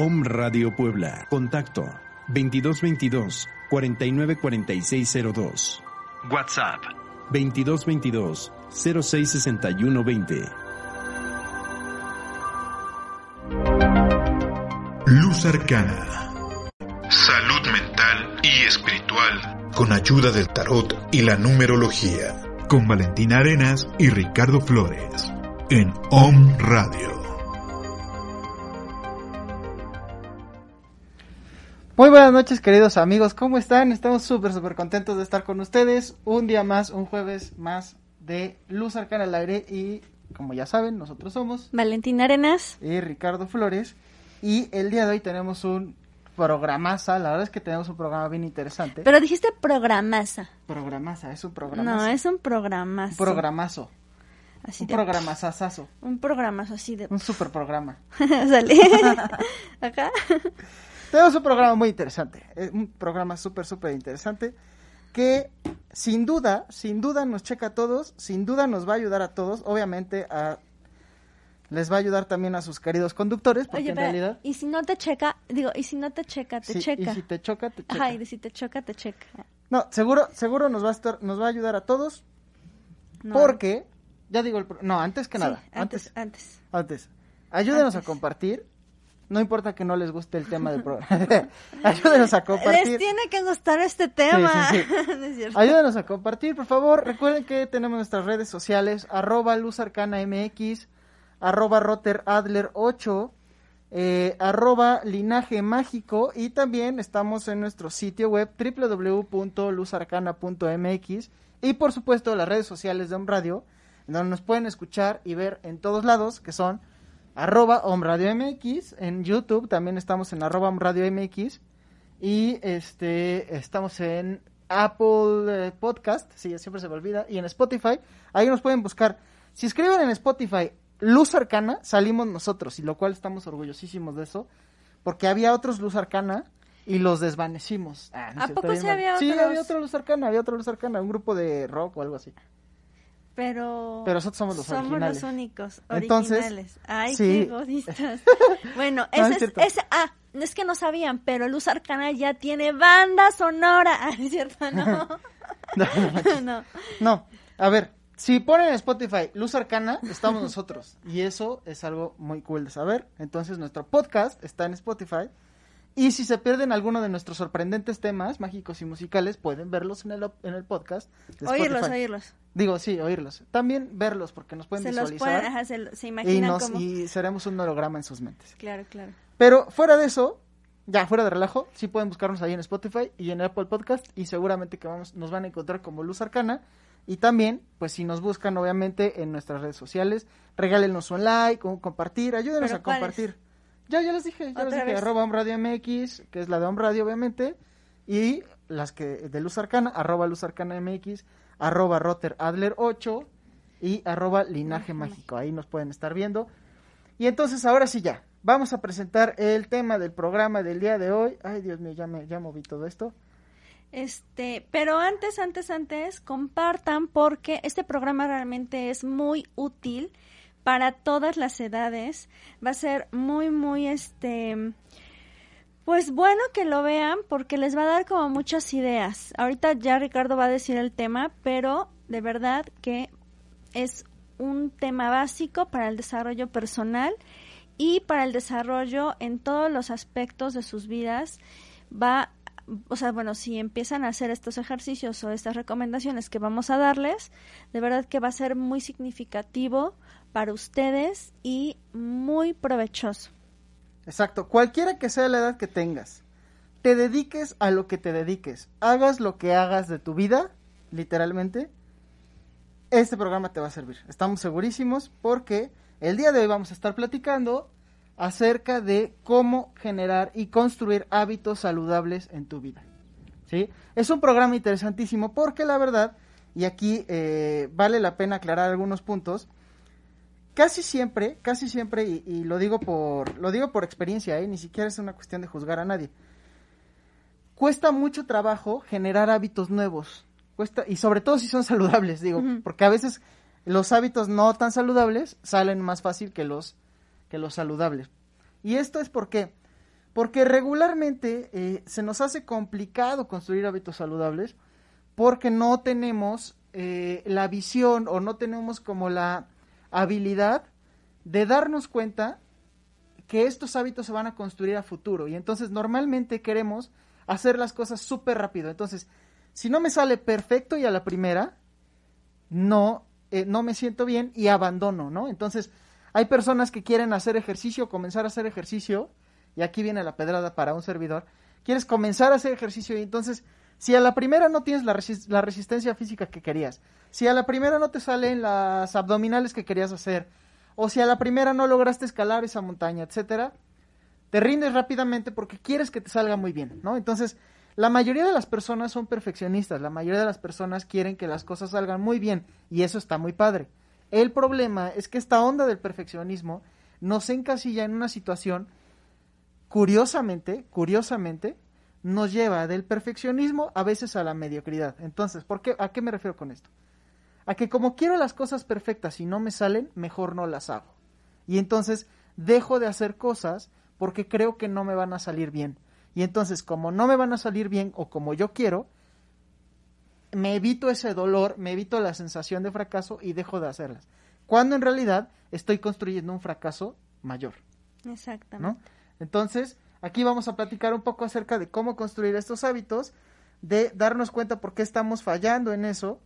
Om Radio Puebla. Contacto 2222 494602. WhatsApp 2222 066120. Luz Arcana. Salud mental y espiritual. Con ayuda del tarot y la numerología. Con Valentina Arenas y Ricardo Flores. En Om Radio. Muy buenas noches queridos amigos, ¿cómo están? Estamos súper súper contentos de estar con ustedes. Un día más, un jueves más de Luz Arcana al aire y como ya saben, nosotros somos Valentina Arenas y Ricardo Flores y el día de hoy tenemos un programaza, la verdad es que tenemos un programa bien interesante. Pero dijiste programaza. Programaza, es un programazo. No, es un programazo. Un programazo. Así un de- programazazazo. Un programazo así de... Un super programa. Sale. Acá. Tenemos un programa muy interesante, eh, un programa súper, súper interesante que sin duda, sin duda nos checa a todos, sin duda nos va a ayudar a todos, obviamente a, les va a ayudar también a sus queridos conductores, porque Oye, en pero, realidad... y si no te checa, digo, y si no te checa, te sí, checa. Y si te choca, te checa. Ajá, y si te choca, te checa. No, seguro, seguro nos va a estar, nos va a ayudar a todos, No. porque, ya digo, el no, antes que Sí, nada, antes, antes, antes. antes, ayúdenos a compartir, no importa que no les guste el tema del programa, ayúdenos a compartir. Les tiene que gustar este tema. sí, sí. No es cierto. Ayúdanos a compartir, por favor. Recuerden que tenemos nuestras redes sociales, arroba luzarcanamx, arroba roteradler8, eh, arroba linaje mágico y también estamos en nuestro sitio web www.luzarcana.mx y por supuesto las redes sociales de Om Radio, en donde nos pueden escuchar y ver en todos lados, que son arroba Om Radio MX, en YouTube también estamos en arroba Om Radio MX y este estamos en Apple eh, Podcast, sí, siempre se me olvida, y en Spotify, ahí nos pueden buscar. Si escriben en Spotify Luz Arcana, salimos nosotros, y lo cual estamos orgullosísimos de eso, porque había otros Luz Arcana y los desvanecimos. Ah, no ¿A poco sí había Sí, otros? había otro Luz Arcana, había otro Luz Arcana, un grupo de rock o algo así. Pero... Pero nosotros somos los somos originales. los únicos Entonces, originales. Ay, sí. qué egoístas. bueno, No, es ese es, ese, ah, es que no sabían, pero Luz Arcana ya tiene banda sonora. Ah, ¿es cierto? No. No, no, no. no. No, a ver, si ponen en Spotify Luz Arcana, estamos nosotros. Y eso es algo muy cool de saber. Entonces, nuestro podcast está en Spotify. Y si se pierden alguno de nuestros sorprendentes temas mágicos y musicales, pueden verlos en el, en el podcast. de Oírlos, Spotify. oírlos. Digo, sí, oírlos. También verlos, porque nos pueden Se los visualizar. pueden, ajá, se, se y, imaginan nos, como... y seremos un holograma en sus mentes. Claro, claro. Pero fuera de eso, ya fuera de relajo, sí pueden buscarnos ahí en Spotify y en Apple Podcast y seguramente que vamos, nos van a encontrar como Luz Arcana. Y también, pues si nos buscan obviamente en nuestras redes sociales, regálenos un like, un compartir, ayúdenos ¿Pero a compartir. Ya, ya les dije, ya les dije, vez. arroba Om Radio MX, que es la de Om Radio, obviamente, y las que de Luz Arcana, arroba Luz Arcana MX, arroba Rotter Adler 8 y arroba Linaje Mágico. Ahí nos pueden estar viendo. Y entonces, ahora sí ya, vamos a presentar el tema del programa del día de hoy. Ay, Dios mío, ya, me, ya moví todo esto. Este, pero antes, antes, antes, compartan porque este programa realmente es muy útil para todas las edades. Va a ser muy, muy, este, pues bueno que lo vean porque les va a dar como muchas ideas. Ahorita ya Ricardo va a decir el tema, pero de verdad que es un tema básico para el desarrollo personal y para el desarrollo en todos los aspectos de sus vidas. Va o sea, bueno, si empiezan a hacer estos ejercicios o estas recomendaciones que vamos a darles, de verdad que va a ser muy significativo para ustedes y muy provechoso. Exacto, cualquiera que sea la edad que tengas, te dediques a lo que te dediques, hagas lo que hagas de tu vida, literalmente, este programa te va a servir. Estamos segurísimos porque el día de hoy vamos a estar platicando acerca de cómo generar y construir hábitos saludables en tu vida. ¿Sí? Es un programa interesantísimo porque la verdad, y aquí eh, vale la pena aclarar algunos puntos, casi siempre, casi siempre, y, y lo digo por, lo digo por experiencia, ¿eh? ni siquiera es una cuestión de juzgar a nadie. Cuesta mucho trabajo generar hábitos nuevos. Cuesta, y sobre todo si son saludables, digo, porque a veces los hábitos no tan saludables salen más fácil que los, que los saludables. Y esto es por qué. Porque regularmente eh, se nos hace complicado construir hábitos saludables porque no tenemos eh, la visión o no tenemos como la habilidad de darnos cuenta que estos hábitos se van a construir a futuro. Y entonces normalmente queremos hacer las cosas súper rápido. Entonces, si no me sale perfecto y a la primera, no, eh, no me siento bien y abandono, ¿no? Entonces, hay personas que quieren hacer ejercicio, comenzar a hacer ejercicio, y aquí viene la pedrada para un servidor. Quieres comenzar a hacer ejercicio y entonces, si a la primera no tienes la, resis- la resistencia física que querías, si a la primera no te salen las abdominales que querías hacer, o si a la primera no lograste escalar esa montaña, etcétera, te rindes rápidamente porque quieres que te salga muy bien, ¿no? Entonces, la mayoría de las personas son perfeccionistas, la mayoría de las personas quieren que las cosas salgan muy bien y eso está muy padre. El problema es que esta onda del perfeccionismo nos encasilla en una situación, curiosamente, curiosamente, nos lleva del perfeccionismo a veces a la mediocridad. Entonces, ¿por qué, ¿a qué me refiero con esto? A que como quiero las cosas perfectas y no me salen, mejor no las hago. Y entonces dejo de hacer cosas porque creo que no me van a salir bien. Y entonces, como no me van a salir bien o como yo quiero, me evito ese dolor, me evito la sensación de fracaso y dejo de hacerlas. Cuando en realidad estoy construyendo un fracaso mayor, Exactamente. ¿no? Entonces, aquí vamos a platicar un poco acerca de cómo construir estos hábitos, de darnos cuenta por qué estamos fallando en eso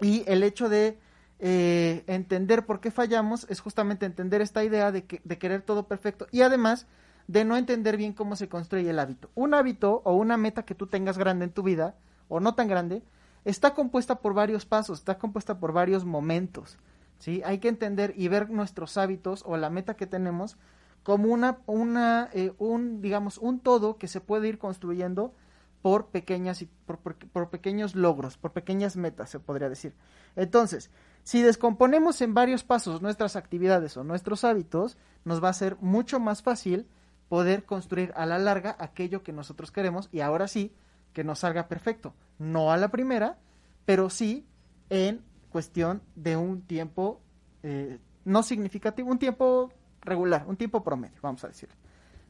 y el hecho de eh, entender por qué fallamos es justamente entender esta idea de, que, de querer todo perfecto y además de no entender bien cómo se construye el hábito. Un hábito o una meta que tú tengas grande en tu vida o no tan grande está compuesta por varios pasos, está compuesta por varios momentos. ¿sí? Hay que entender y ver nuestros hábitos o la meta que tenemos como una, una eh, un, digamos, un todo que se puede ir construyendo por pequeñas y por, por- pequeños logros, por pequeñas metas, se podría decir. Entonces, si descomponemos en varios pasos nuestras actividades o nuestros hábitos, nos va a ser mucho más fácil poder construir a la larga aquello que nosotros queremos y ahora sí que nos salga perfecto. No a la primera, pero sí en cuestión de un tiempo eh, no significativo, un tiempo regular, un tiempo promedio, vamos a decir.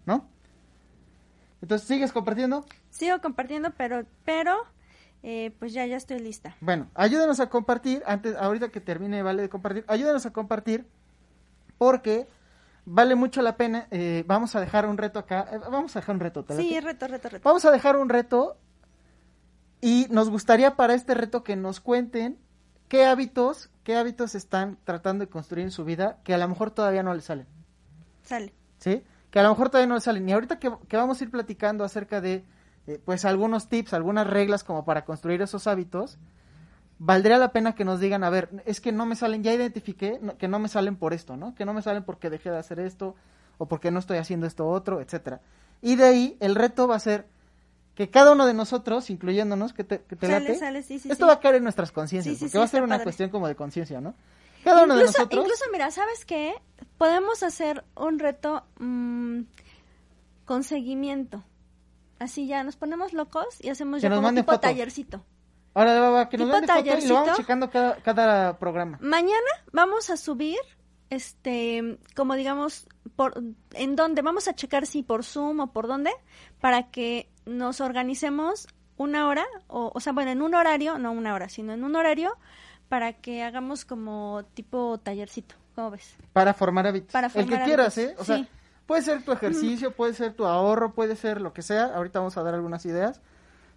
¿No? Entonces, ¿sigues compartiendo? Sigo compartiendo, pero, pero, eh, pues ya, ya estoy lista. Bueno, ayúdenos a compartir, antes, ahorita que termine Vale de compartir, ayúdenos a compartir porque vale mucho la pena. eh, vamos a dejar un reto acá. eh, vamos a dejar un reto. ¿te Sí, reto, reto, reto. Vamos a dejar un reto y nos gustaría para este reto que nos cuenten qué hábitos, qué hábitos están tratando de construir en su vida que a lo mejor todavía no les salen. Sale. ¿sí? Que a lo mejor todavía no salen. Y ahorita que, que vamos a ir platicando acerca de, eh, pues, algunos tips, algunas reglas como para construir esos hábitos, valdría la pena que nos digan, a ver, es que no me salen, ya identifiqué no- que no me salen por esto, ¿no? Que no me salen porque dejé de hacer esto, o por qué no estoy haciendo esto otro, etcétera. Y de ahí el reto va a ser que cada uno de nosotros, incluyéndonos, que te, que te Sale, late, sale, sí, sí, esto sí. va a caer en nuestras conciencias, porque va a ser una padre. cuestión como de conciencia, ¿no? Cada uno de incluso, nosotros... incluso, mira, ¿sabes qué? Podemos hacer un reto mm, con seguimiento. Así ya, nos ponemos locos y hacemos Que ya nos como tipo foto. tallercito. Ahora va, va, que nos tipo mande foto y lo vamos checando cada, cada programa. Mañana vamos a subir, este, como digamos, por, en dónde, vamos a checar si por Zoom o por dónde, para que nos organicemos una hora, o, o sea, bueno, en un horario, no una hora, sino en un horario, para que hagamos como tipo tallercito, ¿cómo ves? Para formar hábitos. Para el que formar quieras, ¿eh? O sí. sea, puede ser tu ejercicio, puede ser tu ahorro, puede ser lo que sea. Ahorita vamos a dar algunas ideas.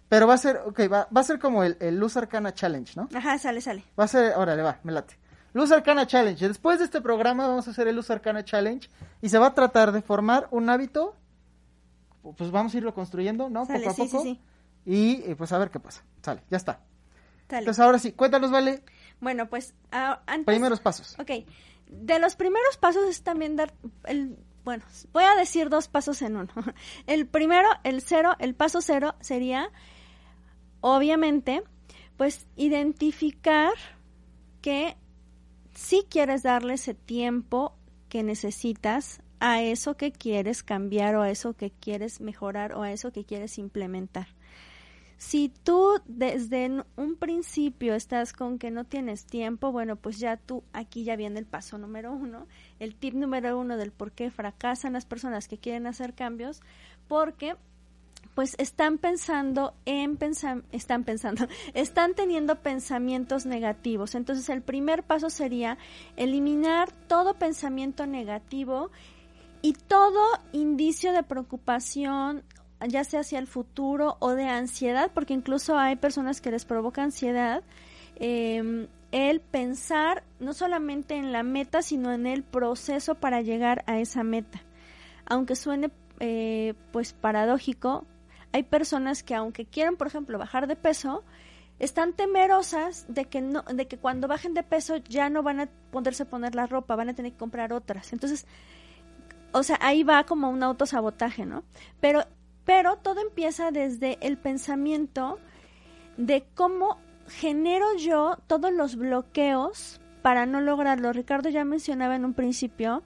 Pero va a ser, ok, va, va a ser como el, el Luz Arcana Challenge, ¿no? Ajá, sale, sale. Va a ser, órale, va, me late. Luz Arcana Challenge. Después de este programa vamos a hacer el Luz Arcana Challenge y se va a tratar de formar un hábito. Pues vamos a irlo construyendo, ¿no? Sale, poco a sí, poco. sí, sí. Y eh, pues a ver qué pasa. Sale, ya está. Sale. Entonces ahora sí, cuéntanos, Vale, Bueno, pues ah, antes... primeros pasos. Ok, de los primeros pasos es también dar el... Bueno, voy a decir dos pasos en uno. El primero, el cero, el paso cero sería, obviamente, pues identificar que si quieres darle ese tiempo que necesitas a eso que quieres cambiar o a eso que quieres mejorar o a eso que quieres implementar. Si tú desde un principio estás con que no tienes tiempo, bueno, pues ya tú aquí ya viene el paso número uno, el tip número uno del por qué fracasan las personas que quieren hacer cambios, porque pues están pensando en pensam- están pensando, están teniendo pensamientos negativos. Entonces el primer paso sería eliminar todo pensamiento negativo y todo indicio de preocupación, ya sea hacia el futuro o de ansiedad, porque incluso hay personas que les provoca ansiedad, eh, el pensar no solamente en la meta, sino en el proceso para llegar a esa meta. Aunque suene eh, pues paradójico, hay personas que aunque quieran, por ejemplo, bajar de peso, están temerosas de que no, de que cuando bajen de peso ya no van a poderse poner la ropa, van a tener que comprar otras. Entonces, o sea, ahí va como un autosabotaje, ¿no? Pero, pero todo empieza desde el pensamiento de cómo genero yo todos los bloqueos para no lograrlo. Ricardo ya mencionaba en un principio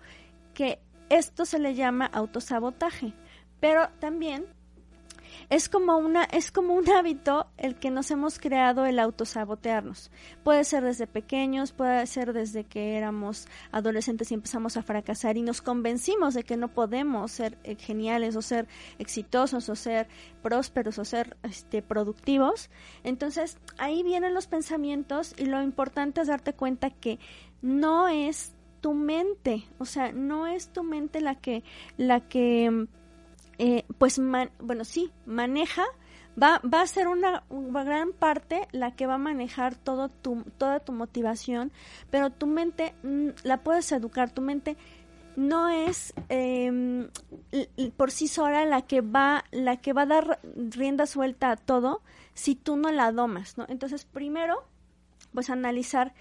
que esto se le llama autosabotaje, pero también es como una es como un hábito el que nos hemos creado el autosabotearnos. Puede ser desde pequeños, puede ser desde que éramos adolescentes y empezamos a fracasar y nos convencimos de que no podemos ser eh, geniales o ser exitosos o ser prósperos o ser este productivos. Entonces, ahí vienen los pensamientos y lo importante es darte cuenta que no es tu mente, o sea, no es tu mente la que la que eh, pues, bueno, sí, maneja, va, va a ser una, gran parte la que va a manejar todo tu, toda tu motivación, pero tu mente mm, la puedes educar, tu mente no es eh, por sí sola la que va la que va a dar rienda suelta a todo si tú no la domas, ¿no? Entonces, primero, pues analizar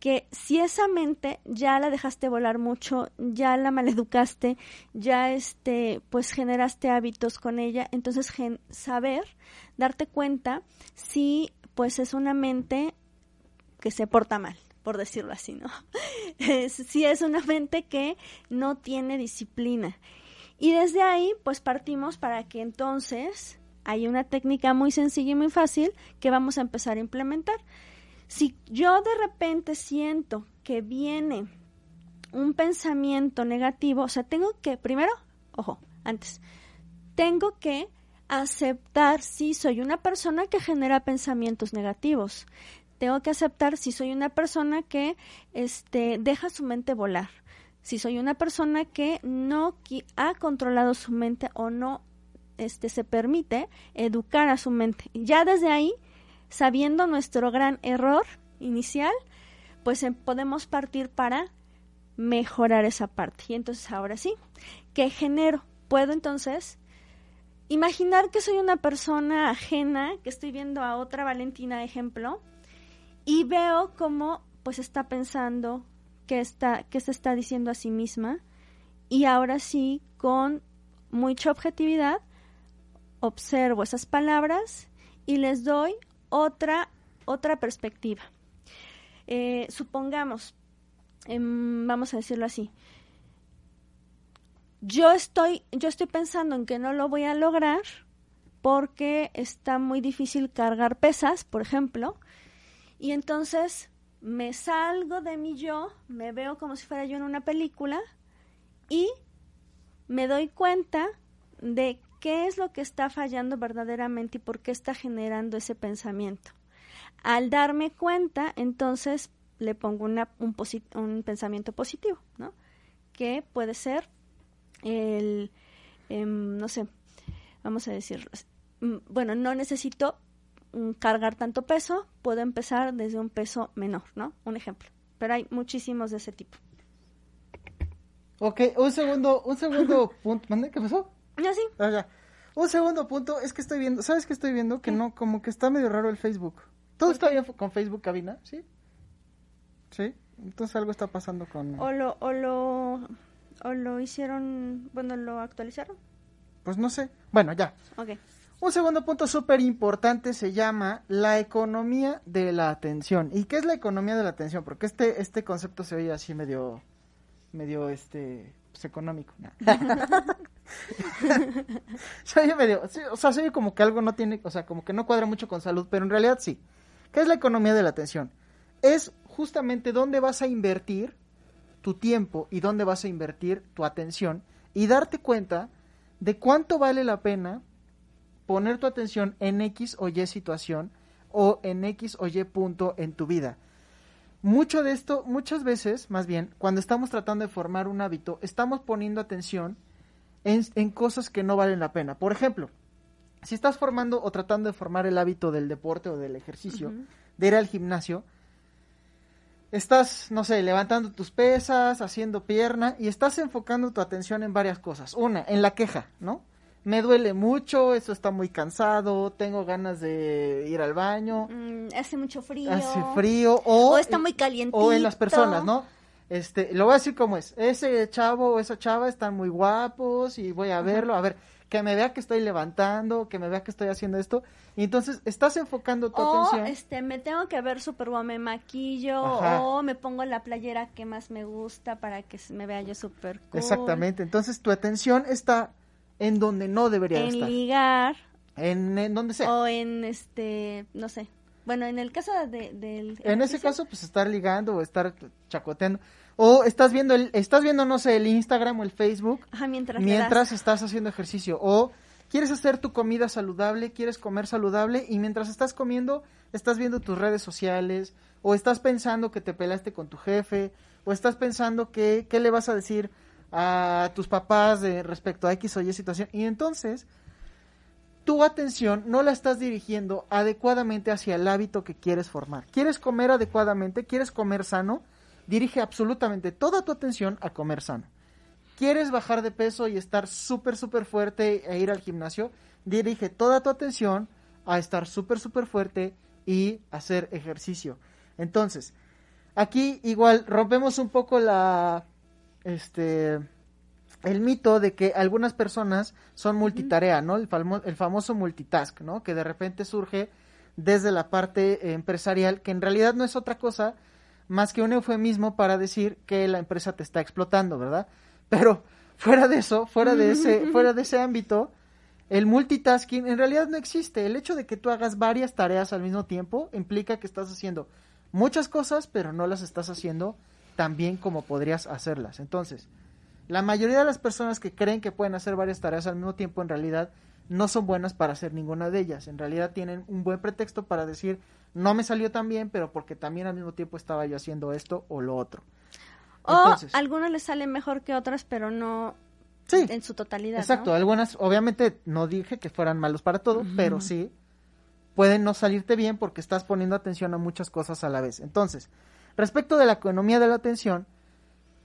que si esa mente ya la dejaste volar mucho, ya la maleducaste, ya este, pues generaste hábitos con ella, entonces saber, darte cuenta si pues es una mente que se porta mal, por decirlo así, ¿no? Si es una mente que no tiene disciplina. Y desde ahí, pues partimos para que entonces hay una técnica muy sencilla y muy fácil que vamos a empezar a implementar. Si yo de repente siento que viene un pensamiento negativo, o sea, tengo que, primero, ojo, antes, tengo que aceptar si soy una persona que genera pensamientos negativos. Tengo que aceptar si soy una persona que este, deja su mente volar. Si soy una persona que no ha controlado su mente o no este, se permite educar a su mente. Ya desde ahí sabiendo nuestro gran error inicial, pues em, podemos partir para mejorar esa parte. Y entonces ahora sí, ¿qué genero? Puedo entonces imaginar que soy una persona ajena, que estoy viendo a otra Valentina, ejemplo, y veo cómo pues está pensando, que está, que se está diciendo a sí misma, y ahora sí, con mucha objetividad, observo esas palabras y les doy otra, otra perspectiva. Eh, supongamos, em, vamos a decirlo así, yo estoy, yo estoy pensando en que no lo voy a lograr porque está muy difícil cargar pesas, por ejemplo, y entonces me salgo de mi yo, me veo como si fuera yo en una película y me doy cuenta de qué es lo que está fallando verdaderamente y por qué está generando ese pensamiento. Al darme cuenta, entonces le pongo una, un, un pensamiento positivo, ¿no? Que puede ser el, em, no sé, vamos a decir, mm, bueno, no necesito mm, cargar tanto peso, puedo empezar desde un peso menor, ¿no? Un ejemplo. Pero hay muchísimos de ese tipo. Ok, un segundo, un segundo punto. ¿Qué pasó? Ya sí. Ah, un segundo punto, es que estoy viendo, ¿sabes qué estoy viendo? Que no, como que está medio raro el Facebook. ¿Todo está bien con Facebook cabina? ¿Sí? ¿Sí? Entonces algo está pasando con... O lo, o lo, o lo hicieron, bueno, lo actualizaron. Pues no sé. Bueno, ya. Ok. Un segundo punto súper importante se llama la economía de la atención. ¿Y qué es la economía de la atención? Porque este, este concepto se oye así medio, medio, este, pues económico. se oye medio, o sea, se oye como que algo no tiene, o sea, como que no cuadra mucho con salud, pero en realidad sí. ¿Qué es la economía de la atención? Es justamente dónde vas a invertir tu tiempo y dónde vas a invertir tu atención y darte cuenta de cuánto vale la pena poner tu atención en X o Y situación o en X o Y punto en tu vida. Mucho de esto, muchas veces, más bien, cuando estamos tratando de formar un hábito, estamos poniendo atención en, cosas que no valen la pena. Por ejemplo, si estás formando o tratando de formar el hábito del deporte o del ejercicio, de ir al gimnasio, estás, no sé, levantando tus pesas, haciendo pierna y estás enfocando tu atención en varias cosas. Una, en la queja, ¿no? Me duele mucho, eso está muy cansado, tengo ganas de ir al baño. Mm, hace mucho frío. Hace frío o, o está muy caliente. O en las personas, ¿no? Este, lo voy a decir como es. Ese chavo o esa chava están muy guapos y voy a verlo, a ver, que me vea que estoy levantando, que me vea que estoy haciendo esto. Y entonces estás enfocando tu o, atención. este, me tengo que ver súper guapo, me maquillo o me pongo la playera que más me gusta para que me vea yo súper cool. Exactamente. Entonces tu atención está en donde no debería estar. En ligar. En, en donde sea. O en este, no sé. Bueno, en el caso de, del... En ese caso, pues estar ligando o estar chacoteando. O estás viendo, el, estás viendo, no sé, el Instagram o el Facebook. mientras mientras estás haciendo ejercicio. O quieres hacer tu comida saludable, quieres comer saludable y mientras estás comiendo, estás viendo tus redes sociales. O estás pensando que te pelaste con tu jefe. O estás pensando que, qué le vas a decir a tus papás de respecto a X o Y situación. Y entonces, tu atención no la estás dirigiendo adecuadamente hacia el hábito que quieres formar. ¿Quieres comer adecuadamente? ¿Quieres comer sano? dirige absolutamente toda tu atención a comer sano. ¿Quieres bajar de peso y estar súper, súper fuerte e ir al gimnasio? Dirige toda tu atención a estar súper, súper fuerte y hacer ejercicio. Entonces, aquí igual rompemos un poco la, este, el mito de que algunas personas son multitarea, ¿no? El, el famoso multitask, ¿no? Que de repente surge desde la parte empresarial, que en realidad no es otra cosa más que un eufemismo para decir que la empresa te está explotando, ¿verdad? Pero fuera de eso, fuera de ese, fuera de ese ámbito, el multitasking en realidad no existe. El hecho de que tú hagas varias tareas al mismo tiempo implica que estás haciendo muchas cosas, pero no las estás haciendo tan bien como podrías hacerlas. Entonces, la mayoría de las personas que creen que pueden hacer varias tareas al mismo tiempo en realidad no son buenas para hacer ninguna de ellas. En realidad tienen un buen pretexto para decir, no me salió tan bien, pero porque también al mismo tiempo estaba yo haciendo esto o lo otro. o algunas les salen mejor que otras, pero no en su totalidad. Exacto, algunas, obviamente no dije que fueran malos para todo, pero sí pueden no salirte bien porque estás poniendo atención a muchas cosas a la vez. Entonces, respecto de la economía de la atención,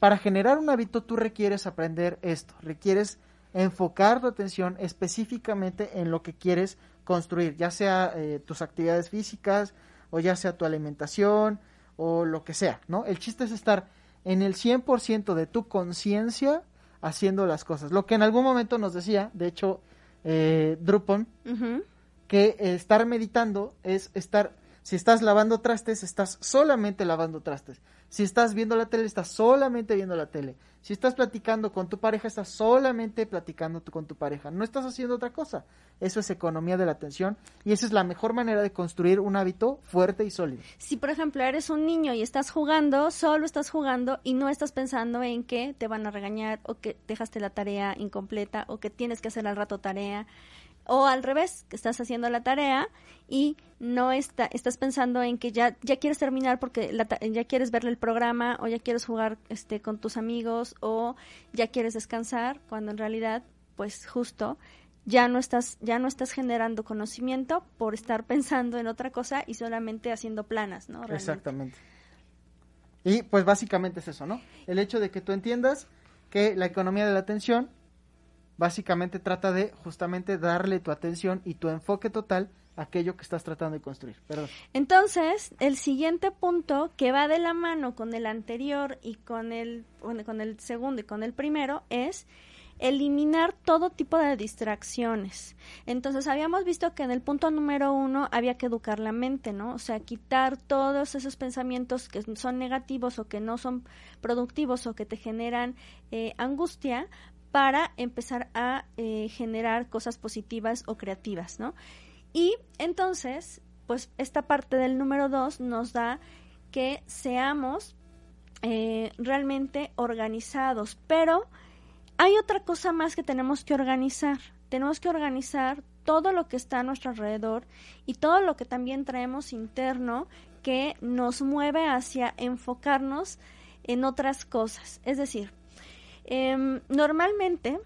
para generar un hábito tú requieres aprender esto, requieres enfocar tu atención específicamente en lo que quieres construir, ya sea eh, tus actividades físicas o ya sea tu alimentación o lo que sea, ¿no? El chiste es estar en el 100% de tu conciencia haciendo las cosas. Lo que en algún momento nos decía, de hecho, eh, Drupon, que estar meditando es estar, si estás lavando trastes, estás solamente lavando trastes. Si estás viendo la tele, estás solamente viendo la tele. Si estás platicando con tu pareja, estás solamente platicando con tu pareja. No estás haciendo otra cosa. Eso es economía de la atención y esa es la mejor manera de construir un hábito fuerte y sólido. Si, por ejemplo, eres un niño y estás jugando, solo estás jugando y no estás pensando en que te van a regañar o que dejaste la tarea incompleta o que tienes que hacer al rato tarea. O al revés, que estás haciendo la tarea y no está, estás pensando en que ya, ya quieres terminar porque la ya quieres verle el programa o ya quieres jugar este, con tus amigos o ya quieres descansar, cuando en realidad, pues justo ya no estás ya no estás generando conocimiento por estar pensando en otra cosa y solamente haciendo planas, ¿no? Exactamente. Y pues básicamente es eso, ¿no? El hecho de que tú entiendas que la economía de la atención básicamente trata de justamente darle tu atención y tu enfoque total a aquello que estás tratando de construir. Perdón. Entonces, el siguiente punto que va de la mano con el anterior y con el con el segundo y con el primero es eliminar todo tipo de distracciones. Entonces, habíamos visto que en el punto número uno había que educar la mente, ¿no? O sea, quitar todos esos pensamientos que son negativos o que no son productivos o que te generan eh, angustia para empezar a eh, generar cosas positivas o creativas, ¿no? Y entonces, pues esta parte del número dos nos da que seamos eh, realmente organizados, pero hay otra cosa más que tenemos que organizar. Tenemos que organizar todo lo que está a nuestro alrededor y todo lo que también traemos interno que nos mueve hacia enfocarnos en otras cosas. Es decir, em, normalmente,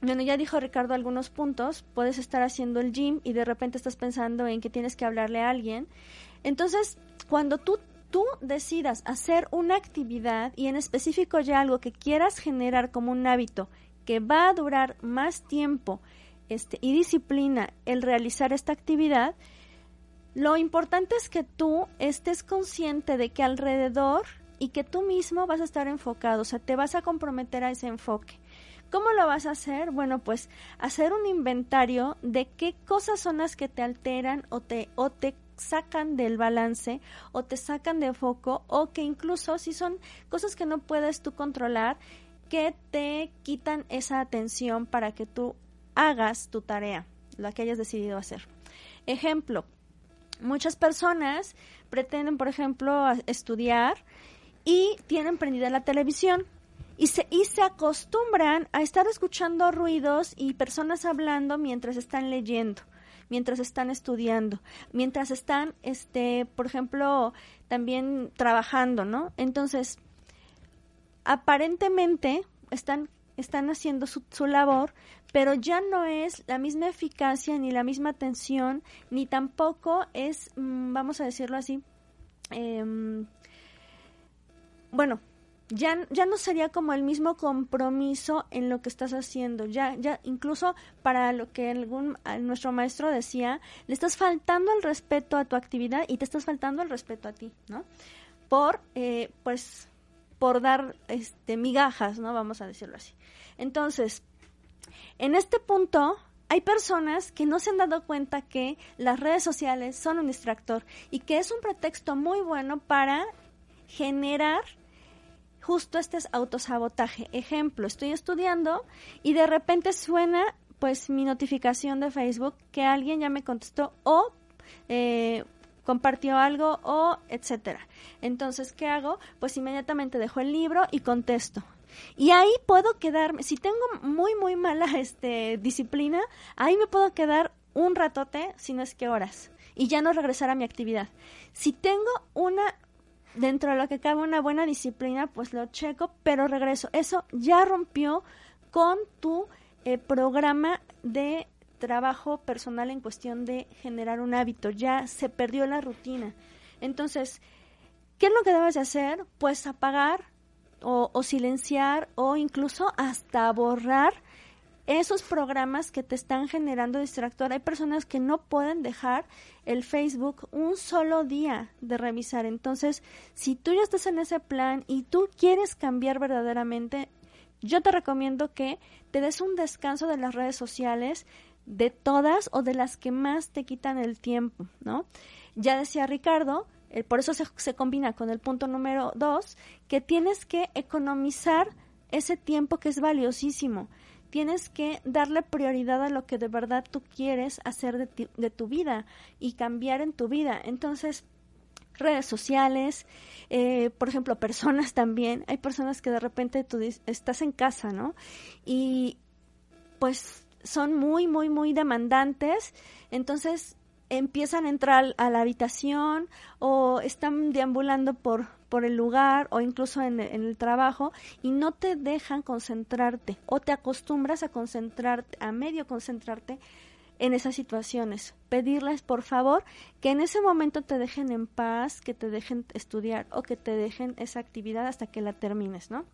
bueno, ya dijo Ricardo algunos puntos, puedes estar haciendo el gym y de repente estás pensando en que tienes que hablarle a alguien. Entonces, cuando tú tú decidas hacer una actividad y en específico ya algo que quieras generar como un hábito que va a durar más tiempo este, y disciplina el realizar esta actividad, lo importante es que tú estés consciente de que alrededor y que tú mismo vas a estar enfocado, o sea, te vas a comprometer a ese enfoque. ¿Cómo lo vas a hacer? Bueno, pues hacer un inventario de qué cosas son las que te alteran o te, o te sacan del balance o te sacan de foco o que incluso si son cosas que no puedes tú controlar, que te quitan esa atención para que tú hagas tu tarea, la que hayas decidido hacer. Ejemplo, muchas personas pretenden, por ejemplo, estudiar y tienen prendida la televisión y se, y se acostumbran a estar escuchando ruidos y personas hablando mientras están leyendo, mientras están estudiando, mientras están, este, por ejemplo, también trabajando, ¿no? Entonces, aparentemente están, están haciendo su, su labor, pero ya no es la misma eficacia, ni la misma atención, ni tampoco es, mm, vamos a decirlo así, em, bueno, ya, ya no sería como el mismo compromiso en lo que estás haciendo. Ya, ya, incluso para lo que algún nuestro maestro decía, le estás faltando el respeto a tu actividad y te estás faltando el respeto a ti, ¿no? Por, eh, pues, por dar este migajas, ¿no? Vamos a decirlo así. Entonces, en este punto hay personas que no se han dado cuenta que las redes sociales son un distractor y que es un pretexto muy bueno para generar justo este es autosabotaje. Ejemplo, estoy estudiando y de repente suena pues mi notificación de Facebook que alguien ya me contestó o eh, compartió algo o etcétera. Entonces, ¿qué hago? Pues inmediatamente dejo el libro y contesto. Y ahí puedo quedarme, si tengo muy, muy mala este, disciplina, ahí me puedo quedar un ratote, si no es que horas, y ya no regresar a mi actividad. Si tengo una dentro de lo que cabe una buena disciplina, pues lo checo, pero regreso. Eso ya rompió con tu eh, programa de trabajo personal en cuestión de generar un hábito. Ya se perdió la rutina. Entonces, ¿qué es lo que debes de hacer? Pues apagar o, o silenciar o incluso hasta borrar esos programas que te están generando distractor. Hay personas que no pueden dejar el Facebook un solo día de revisar. Entonces, si tú ya estás en ese plan y tú quieres cambiar verdaderamente, yo te recomiendo que te des un descanso de las redes sociales, de todas o de las que más te quitan el tiempo, ¿no? Ya decía Ricardo, por eso se, se, combina con el punto número dos, que tienes que economizar ese tiempo que es valiosísimo. Tienes que darle prioridad a lo que de verdad tú quieres hacer de, de tu vida y cambiar en tu vida. Entonces, redes sociales, eh, por ejemplo, personas también. Hay personas que de repente tú estás en casa, ¿no? Y pues son muy, muy, muy demandantes. Entonces empiezan a entrar a la habitación o están deambulando por, por el lugar o incluso en, en, el trabajo y no te dejan concentrarte o te acostumbras a concentrarte, a medio concentrarte en esas situaciones. Pedirles, por favor, que en ese momento te dejen en paz, que te dejen estudiar o que te dejen esa actividad hasta que la termines, ¿no?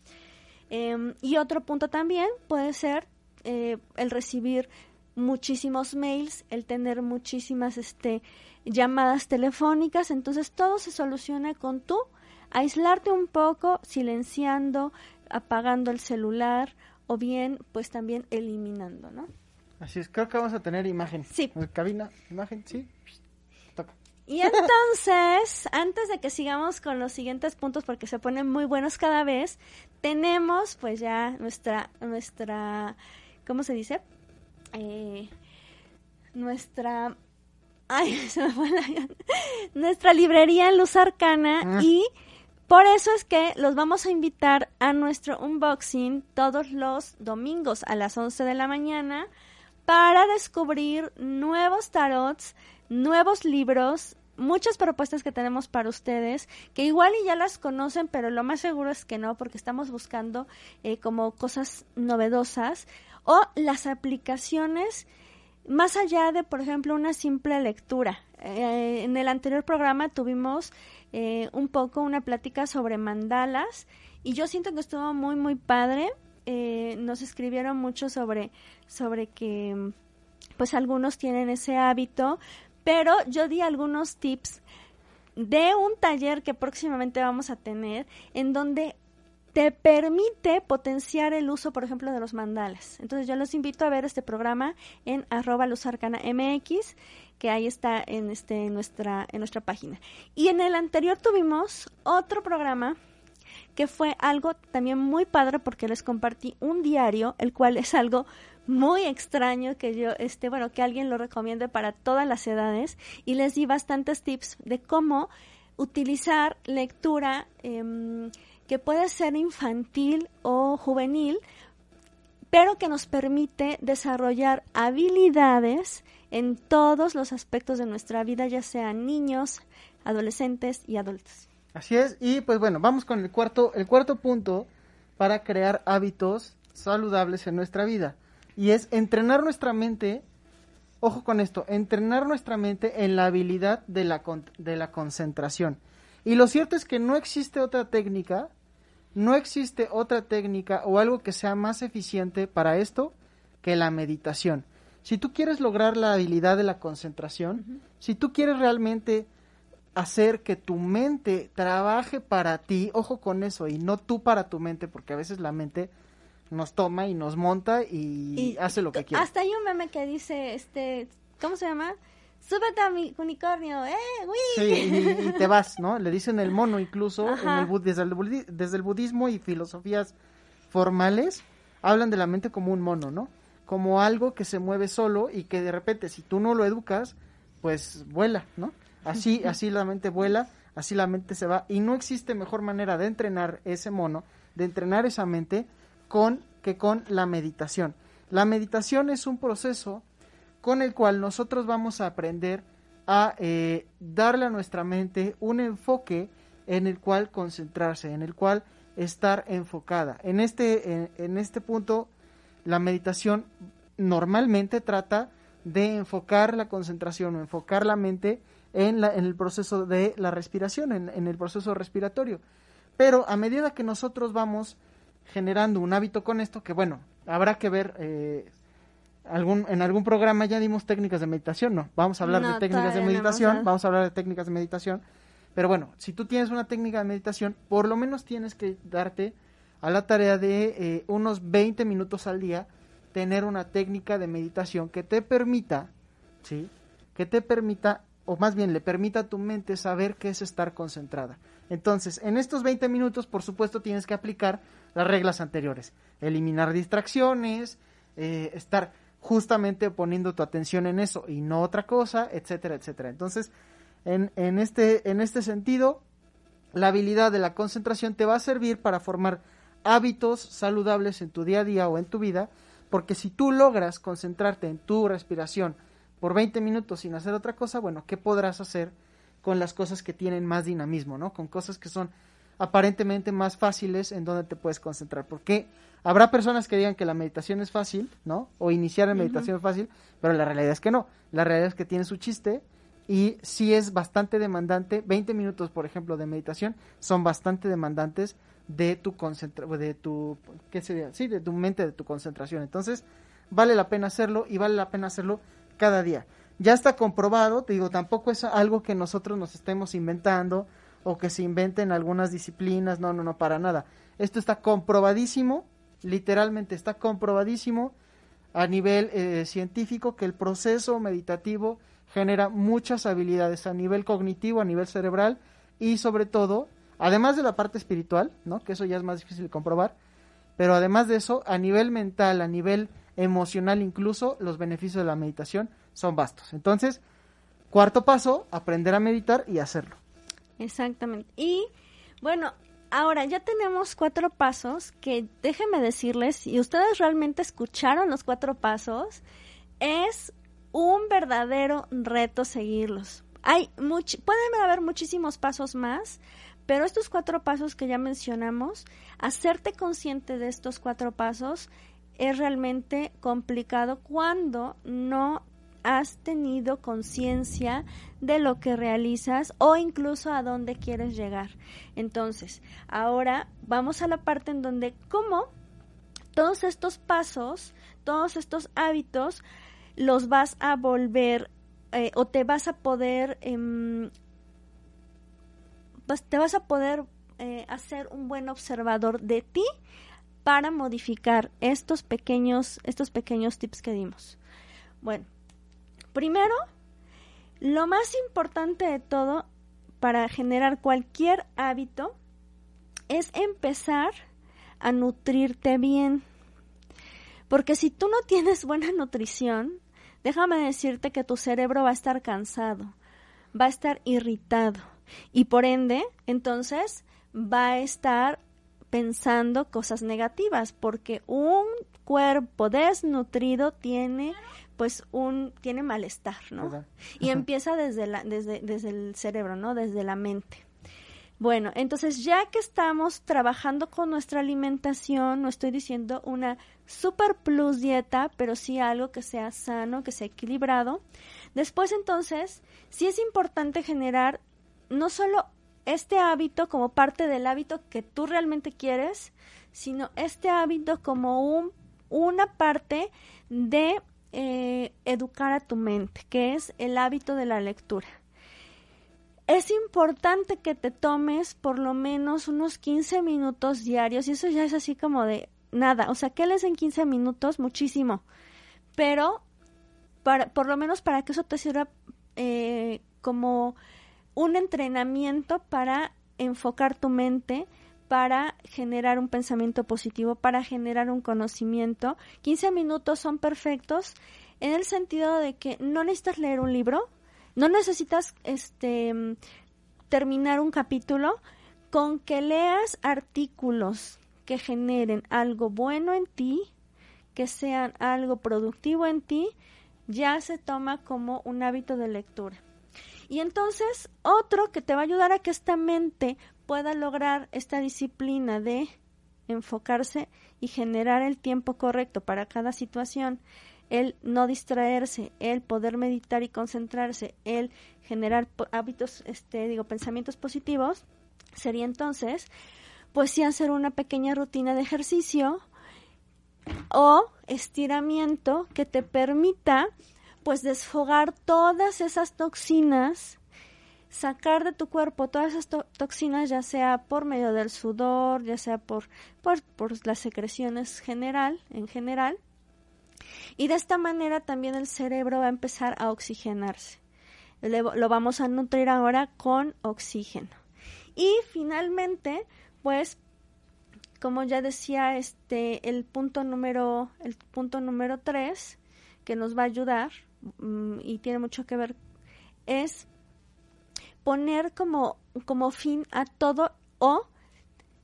Eh, y otro punto también puede ser eh, el recibir muchísimos mails, el tener muchísimas este, llamadas telefónicas, entonces todo se soluciona con tú aislarte un poco, silenciando, apagando el celular o bien pues también eliminando, ¿no? Así es, creo que vamos a tener imagen. Sí. Cabina, imagen, sí. Toca. Y entonces, antes de que sigamos con los siguientes puntos, porque se ponen muy buenos cada vez, tenemos pues ya nuestra, nuestra, ¿cómo se dice? Eh, nuestra, ay, se me fue la, nuestra librería en Luz Arcana ah. y por eso es que los vamos a invitar a nuestro unboxing todos los domingos a las 11 de la mañana para descubrir nuevos tarots, nuevos libros, muchas propuestas que tenemos para ustedes, que igual y ya las conocen, pero lo más seguro es que no, porque estamos buscando eh, como cosas novedosas o las aplicaciones más allá de, por ejemplo, una simple lectura. Eh, en el anterior programa tuvimos eh, un poco una plática sobre mandalas. Y yo siento que estuvo muy, muy padre. Eh, nos escribieron mucho sobre, sobre que pues algunos tienen ese hábito, pero yo di algunos tips de un taller que próximamente vamos a tener en donde te permite potenciar el uso, por ejemplo, de los mandalas. Entonces yo los invito a ver este programa en arroba luzarcana mx, que ahí está en, este, en, nuestra, en nuestra página. Y en el anterior tuvimos otro programa que fue algo también muy padre porque les compartí un diario, el cual es algo muy extraño que yo, este, bueno, que alguien lo recomiende para todas las edades y les di bastantes tips de cómo utilizar lectura eh, que puede ser infantil o juvenil, pero que nos permite desarrollar habilidades en todos los aspectos de nuestra vida, ya sean niños, adolescentes y adultos. Así es, y pues bueno, vamos con el cuarto, el cuarto punto para crear hábitos saludables en nuestra vida. Y es entrenar nuestra mente, ojo con esto, entrenar nuestra mente en la habilidad de la, de la concentración. Y lo cierto es que no existe otra técnica, no existe otra técnica o algo que sea más eficiente para esto que la meditación. Si tú quieres lograr la habilidad de la concentración, si tú quieres realmente hacer que tu mente trabaje para ti, ojo con eso, y no tú para tu mente, porque a veces la mente nos toma y nos monta y, hace lo que quiere. Hasta hay un meme que dice, este, ¿cómo se llama? Súbete a mi unicornio, ¡eh, uy! Sí, y, te vas, ¿no? Le dicen el mono incluso, en el, desde, el, desde el budismo y filosofías formales, hablan de la mente como un mono, ¿no? Como algo que se mueve solo y que de repente si tú no lo educas, pues vuela, ¿no? Así, así la mente vuela, así la mente se va. Y no existe mejor manera de entrenar ese mono, de entrenar esa mente, con que con la meditación. La meditación es un proceso con el cual nosotros vamos a aprender a eh, darle a nuestra mente un enfoque en el cual concentrarse, en el cual estar enfocada. En este, en, en este punto, la meditación normalmente trata de enfocar la concentración o enfocar la mente en, la, en el proceso de la respiración, en, el proceso respiratorio. Pero a medida que nosotros vamos generando un hábito con esto, que bueno, habrá que ver, eh, algún, en algún programa ya dimos técnicas de meditación, no, vamos a hablar de técnicas de meditación, vamos a hablar de técnicas de meditación, pero bueno, si tú tienes una técnica de meditación, por lo menos tienes que darte a la tarea de eh, unos 20 minutos al día tener una técnica de meditación que te permita, ¿sí? Que te permita, o más bien le permita a tu mente saber qué es estar concentrada. Entonces, en estos 20 minutos, por supuesto, tienes que aplicar las reglas anteriores. Eliminar distracciones, eh, estar justamente poniendo tu atención en eso y no otra cosa, etcétera, etcétera. Entonces, en, en, este, en este sentido, la habilidad de la concentración te va a servir para formar hábitos saludables en tu día a día o en tu vida, porque si tú logras concentrarte en tu respiración por 20 minutos sin hacer otra cosa, bueno, ¿qué podrás hacer con las cosas que tienen más dinamismo, ¿no? Con cosas que son aparentemente más fáciles en donde te puedes concentrar. Porque habrá personas que digan que la meditación es fácil, ¿no? O iniciar en meditación es fácil, pero la realidad es que no. La realidad es que tiene su chiste y sí es bastante demandante. 20 minutos, por ejemplo, de meditación son bastante demandantes de tu concentra de tu ¿qué sería? Sí, de tu mente, de tu concentración. Entonces, vale la pena hacerlo y vale la pena hacerlo cada día. Ya está comprobado, te digo, tampoco es algo que nosotros nos estemos inventando o que se inventen algunas disciplinas, no, no, no, para nada. Esto está comprobadísimo, literalmente está comprobadísimo a nivel eh, científico que el proceso meditativo genera muchas habilidades a nivel cognitivo, a nivel cerebral y sobre todo, además de la parte espiritual, ¿no? Que eso ya es más difícil de comprobar, pero además de eso, a nivel mental, a nivel emocional incluso, los beneficios de la meditación son vastos. Entonces, cuarto paso, aprender a meditar y hacerlo. Exactamente. Y bueno, ahora ya tenemos cuatro pasos que déjenme decirles, y ustedes realmente escucharon los cuatro pasos, es un verdadero reto seguirlos. Hay pueden haber muchísimos pasos más, pero estos cuatro pasos que ya mencionamos, hacerte consciente de estos cuatro pasos es realmente complicado cuando no has tenido conciencia de lo que realizas o incluso a dónde quieres llegar. Entonces, ahora vamos a la parte en donde cómo todos estos pasos, todos estos hábitos, los vas a volver eh, o te vas a poder, te vas a poder eh, hacer un buen observador de ti para modificar estos pequeños, estos pequeños tips que dimos. Bueno, Primero, lo más importante de todo para generar cualquier hábito es empezar a nutrirte bien. Porque si tú no tienes buena nutrición, déjame decirte que tu cerebro va a estar cansado, va a estar irritado y por ende, entonces va a estar pensando cosas negativas, porque un cuerpo desnutrido tiene pues un tiene malestar, ¿no? Y empieza desde la desde desde el cerebro, ¿no? Desde la mente. Bueno, entonces ya que estamos trabajando con nuestra alimentación, no estoy diciendo una super plus dieta, pero sí algo que sea sano, que sea equilibrado. Después entonces, sí es importante generar no solo este hábito como parte del hábito que tú realmente quieres, sino este hábito como un, una parte de eh, educar a tu mente, que es el hábito de la lectura. Es importante que te tomes por lo menos unos 15 minutos diarios, y eso ya es así como de nada, o sea, ¿qué lees en 15 minutos? Muchísimo, pero para, por lo menos para que eso te sirva eh, como un entrenamiento para enfocar tu mente para generar un pensamiento positivo, para generar un conocimiento. 15 minutos son perfectos en el sentido de que no necesitas leer un libro, no necesitas este terminar un capítulo, con que leas artículos que generen algo bueno en ti, que sean algo productivo en ti, ya se toma como un hábito de lectura. Y entonces, otro que te va a ayudar a que esta mente pueda lograr esta disciplina de enfocarse y generar el tiempo correcto para cada situación, el no distraerse, el poder meditar y concentrarse, el generar hábitos, este, digo, pensamientos positivos, sería entonces, pues sí hacer una pequeña rutina de ejercicio o estiramiento que te permita, pues desfogar todas esas toxinas sacar de tu cuerpo todas esas toxinas, ya sea por medio del sudor, ya sea por, por, por las secreciones general, en general. Y de esta manera también el cerebro va a empezar a oxigenarse. lo vamos a nutrir ahora con oxígeno. Y finalmente, pues como ya decía este el punto número el punto número tres que nos va a ayudar y tiene mucho que ver es poner como como fin a todo o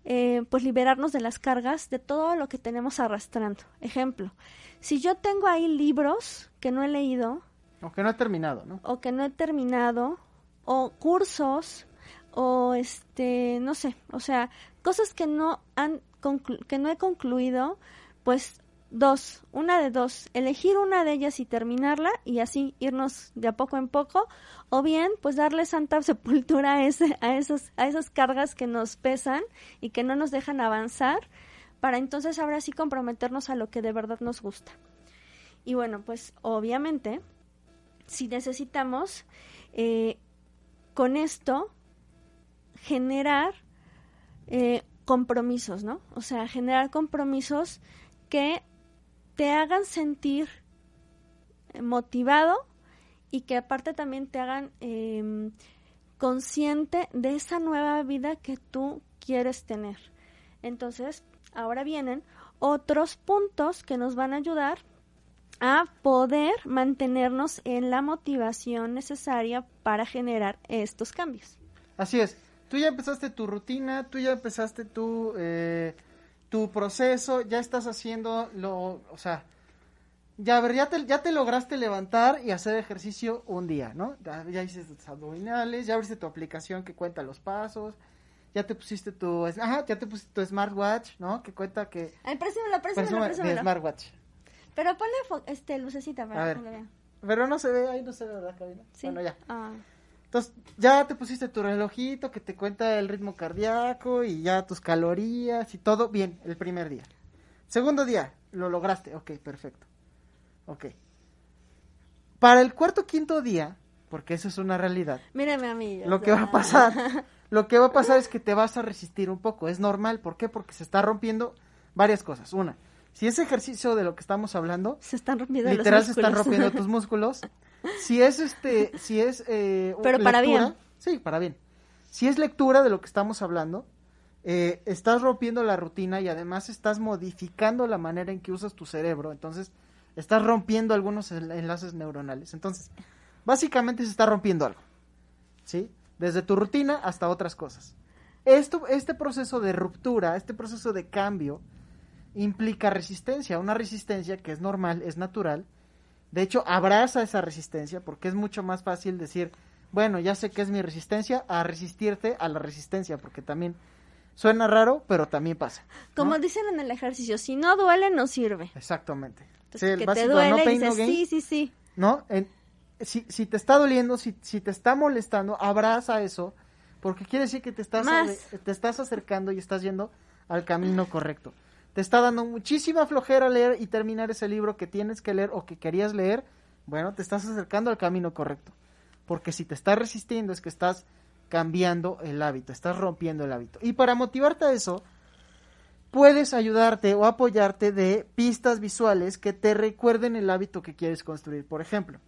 eh, pues liberarnos de las cargas de todo lo que tenemos arrastrando. Ejemplo si yo tengo ahí libros que no he leído o que no he terminado no o que no he terminado o cursos o este no sé o sea cosas que no han que no he concluido, pues dos, una de dos, elegir una de ellas y terminarla y así irnos de a poco en poco, o bien pues darle santa sepultura a, ese, a, esos, a esas cargas que nos pesan y que no nos dejan avanzar, para entonces ahora sí comprometernos a lo que de verdad nos gusta. Y bueno, pues obviamente, si necesitamos eh, con esto generar eh, compromisos, ¿no? O sea, generar compromisos que te hagan sentir motivado y que aparte también te hagan em, consciente de esa nueva vida que tú quieres tener. Entonces, ahora vienen otros puntos que nos van a ayudar a poder mantenernos en la motivación necesaria para generar estos cambios. Así es tú ya empezaste tu rutina, tú ya empezaste tu, eh, tu proceso, ya estás haciendo lo, o sea, ya, a ver, ya te, ya te lograste levantar y hacer ejercicio un día, ¿no? Ya, ya hiciste tus abdominales, ya abriste tu aplicación que cuenta los pasos, ya te pusiste tu, ajá, ya te pusiste tu smartwatch, ¿no? Que cuenta que... Ay, présumelo, présumelo, présumelo. Mi smartwatch. Pero ponle este lucecita para que lo vean. Pero no se ve, ahí no se ve, ¿verdad, Cabina? Sí. Bueno, ya. Ah. Entonces, ya te pusiste tu relojito que te cuenta el ritmo cardíaco y ya tus calorías y todo bien el primer día. Segundo día, lo lograste. Ok, perfecto. Ok. Para el cuarto quinto día, porque eso es una realidad. Mírame a mí. Lo que va a pasar, lo que va a pasar es que te vas a resistir un poco. Es normal. ¿Por qué? Porque se está rompiendo varias cosas. Una, si ese ejercicio de lo que estamos hablando, se están rompiendo literal se están rompiendo tus músculos. Si es este, si es eh, pero para bien, sí, para bien. Si es lectura de lo que estamos hablando, eh, estás rompiendo la rutina y además estás modificando la manera en que usas tu cerebro, entonces estás rompiendo algunos enlaces neuronales. Entonces, básicamente se está rompiendo algo, ¿sí? Desde tu rutina hasta otras cosas. Esto, este proceso de ruptura, este proceso de cambio, implica resistencia, una resistencia que es normal, es natural, de hecho, abraza esa resistencia porque es mucho más fácil decir, bueno, ya sé que es mi resistencia, a resistirte a la resistencia, porque también suena raro, pero también pasa. Como dicen en el ejercicio, si no duele, no sirve. Exactamente. Entonces, que te duele sí, sí, sí. ¿No? si, si te está doliendo, si, si te está molestando, abraza eso, porque quiere decir que te estás, te estás acercando y estás yendo al camino correcto te está dando muchísima flojera leer y terminar ese libro que tienes que leer o que querías leer, bueno, te estás acercando al camino correcto. Porque si te estás resistiendo es que estás cambiando el hábito, estás rompiendo el hábito. Y para motivarte a eso, puedes ayudarte o apoyarte de pistas visuales que te recuerden el hábito que quieres construir. Por ejemplo,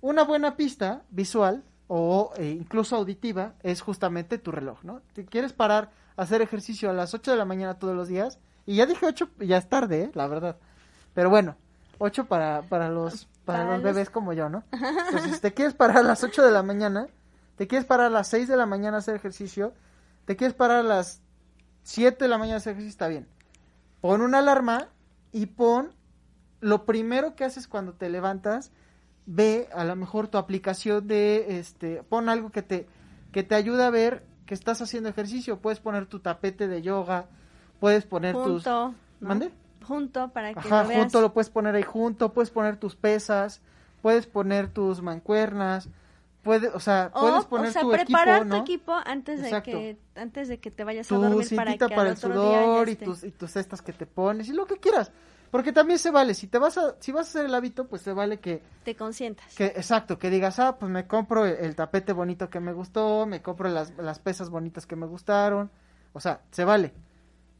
una buena pista visual o eh, incluso auditiva es justamente tu reloj, ¿no? Te quieres parar a hacer ejercicio a las 8 de la mañana todos los días, y ya dije ocho, ya es tarde, ¿eh? la verdad. Pero bueno, ocho para, para los para, los, bebés como yo, ¿no? Entonces, si te quieres parar a las ocho de la mañana, te quieres parar a las seis de la mañana a hacer ejercicio, te quieres parar a las siete de la mañana a hacer ejercicio, está bien. Pon una alarma y pon lo primero que haces cuando te levantas, ve a lo mejor tu aplicación de este, pon algo que te que te ayude a ver que estás haciendo ejercicio, puedes poner tu tapete de yoga, puedes poner tus... ¿Mande? Junto para que Ajá, junto lo puedes poner ahí junto, puedes poner tus pesas, puedes poner tus mancuernas, puedes, o sea, puedes poner o sea, tu preparar equipo, tu equipo antes de que antes de que te vayas a dormir para que para el sudor y tus y tus cestas que te pones y lo que quieras. Porque también se vale, si te vas a, si vas a hacer el hábito, pues se vale que, Te consientas. que, exacto, que digas, ah, pues me compro el, el tapete bonito que me gustó, me compro las, las pesas bonitas que me gustaron, o sea, se vale,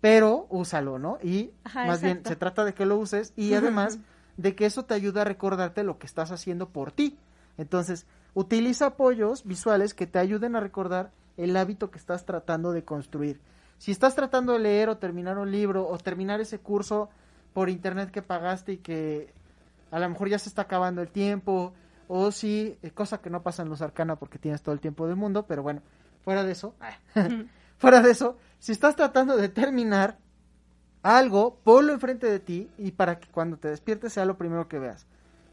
pero úsalo, ¿no? Y Ajá, más bien se trata de que lo uses y además de que eso te ayuda a recordarte lo que estás haciendo por ti. Entonces, utiliza apoyos visuales que te ayuden a recordar el hábito que estás tratando de construir. Si estás tratando de leer o terminar un libro o terminar ese curso por internet que pagaste y que a lo mejor ya se está acabando el tiempo, o si, eh, cosa que no pasa en los arcana porque tienes todo el tiempo del mundo, pero bueno, fuera de eso, fuera de eso, si estás tratando de terminar algo, ponlo enfrente de ti y para que cuando te despiertes sea lo primero que veas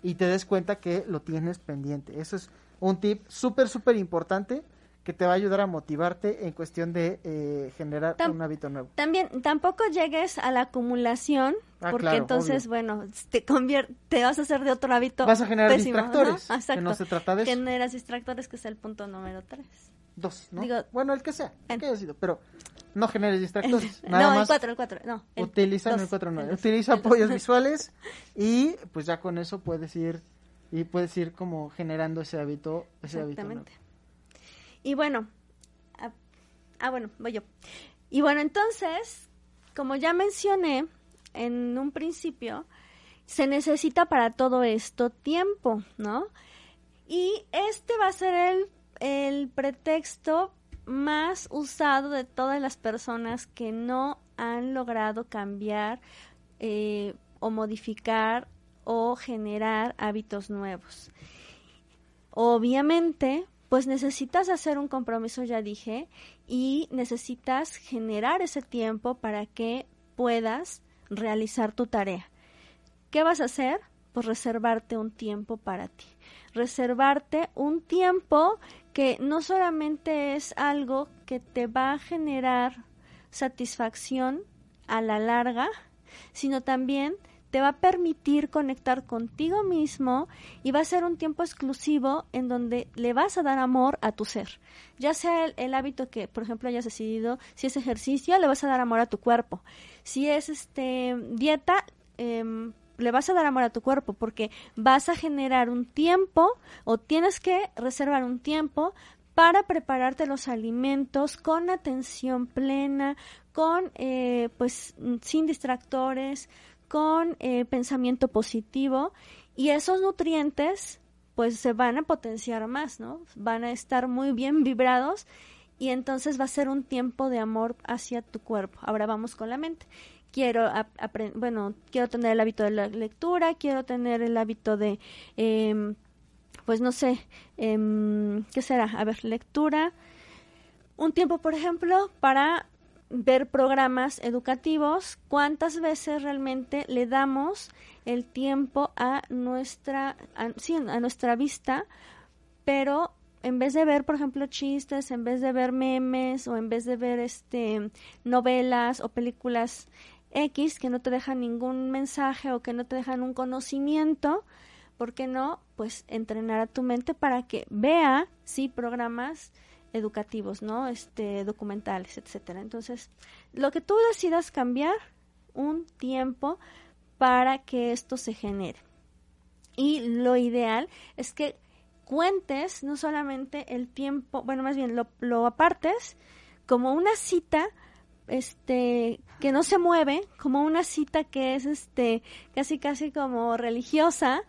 y te des cuenta que lo tienes pendiente. Eso es un tip súper, súper importante que te va a ayudar a motivarte en cuestión de eh, generar Tam- un hábito nuevo. También tampoco llegues a la acumulación, Ah, porque claro, entonces, obvio. bueno, te te vas a hacer de otro hábito. Vas a generar pésimo. distractores, Ajá, que no se trata de eso. Generas distractores, que es el punto número tres. Dos, ¿no? Digo- bueno, el que sea, el que haya sido, pero no generes distractores. Nada no, el más cuatro, el cuatro, no. el utiliza dos, el 4 el dos, Utiliza el dos. apoyos visuales y pues ya con eso puedes ir y puedes ir como generando ese hábito, ese hábito. Exactamente. Y bueno, ah, ah, bueno, voy yo. Y bueno, entonces, como ya mencioné en un principio, se necesita para todo esto tiempo, ¿no? Y este va a ser el, el pretexto más usado de todas las personas que no han logrado cambiar eh, o modificar o generar hábitos nuevos. Obviamente, pues necesitas hacer un compromiso, ya dije, y necesitas generar ese tiempo para que puedas realizar tu tarea. ¿Qué vas a hacer? Pues reservarte un tiempo para ti. Reservarte un tiempo que no solamente es algo que te va a generar satisfacción a la larga, sino también te va a permitir conectar contigo mismo y va a ser un tiempo exclusivo en donde le vas a dar amor a tu ser. Ya sea el, hábito que, por ejemplo, hayas decidido, si es ejercicio, le vas a dar amor a tu cuerpo. Si es este dieta, em, le vas a dar amor a tu cuerpo porque vas a generar un tiempo o tienes que reservar un tiempo para prepararte los alimentos con atención plena, con eh, pues sin distractores, con eh, pensamiento positivo y esos nutrientes pues se van a potenciar más, ¿no? Van a estar muy bien vibrados y entonces va a ser un tiempo de amor hacia tu cuerpo. Ahora vamos con la mente. Quiero bueno, quiero tener el hábito de la lectura, quiero tener el hábito de em, pues no sé, em, ¿qué será? A ver, lectura. Un tiempo, por ejemplo, para ver programas educativos. ¿Cuántas veces realmente le damos el tiempo a nuestra, a, sí, a nuestra vista? Pero en vez de ver, por ejemplo, chistes, en vez de ver memes o en vez de ver este novelas o películas X que no te dejan ningún mensaje o que no te dejan un conocimiento, ¿por qué no? Pues entrenar a tu mente para que vea, sí, programas educativos, ¿no? Este, documentales, etcétera. Entonces, lo que tú decidas cambiar, un tiempo para que esto se genere. Y lo ideal es que cuentes no solamente el tiempo, bueno, más bien lo, lo apartes como una cita este que no se mueve, como una cita que es este casi casi como religiosa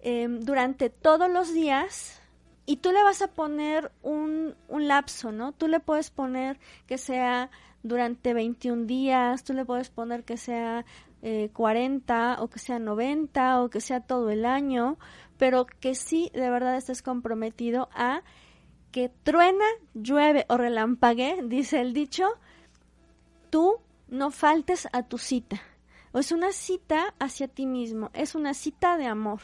eh, durante todos los días y tú le vas a poner un, un lapso, ¿no? Tú le puedes poner que sea durante 21 días, tú le puedes poner que sea eh, 40 o que sea 90 o que sea todo el año, pero que sí de verdad estés comprometido a que truena, llueve o relampague, dice el dicho, tú no faltes a tu cita. O es una cita hacia ti mismo, es una cita de amor.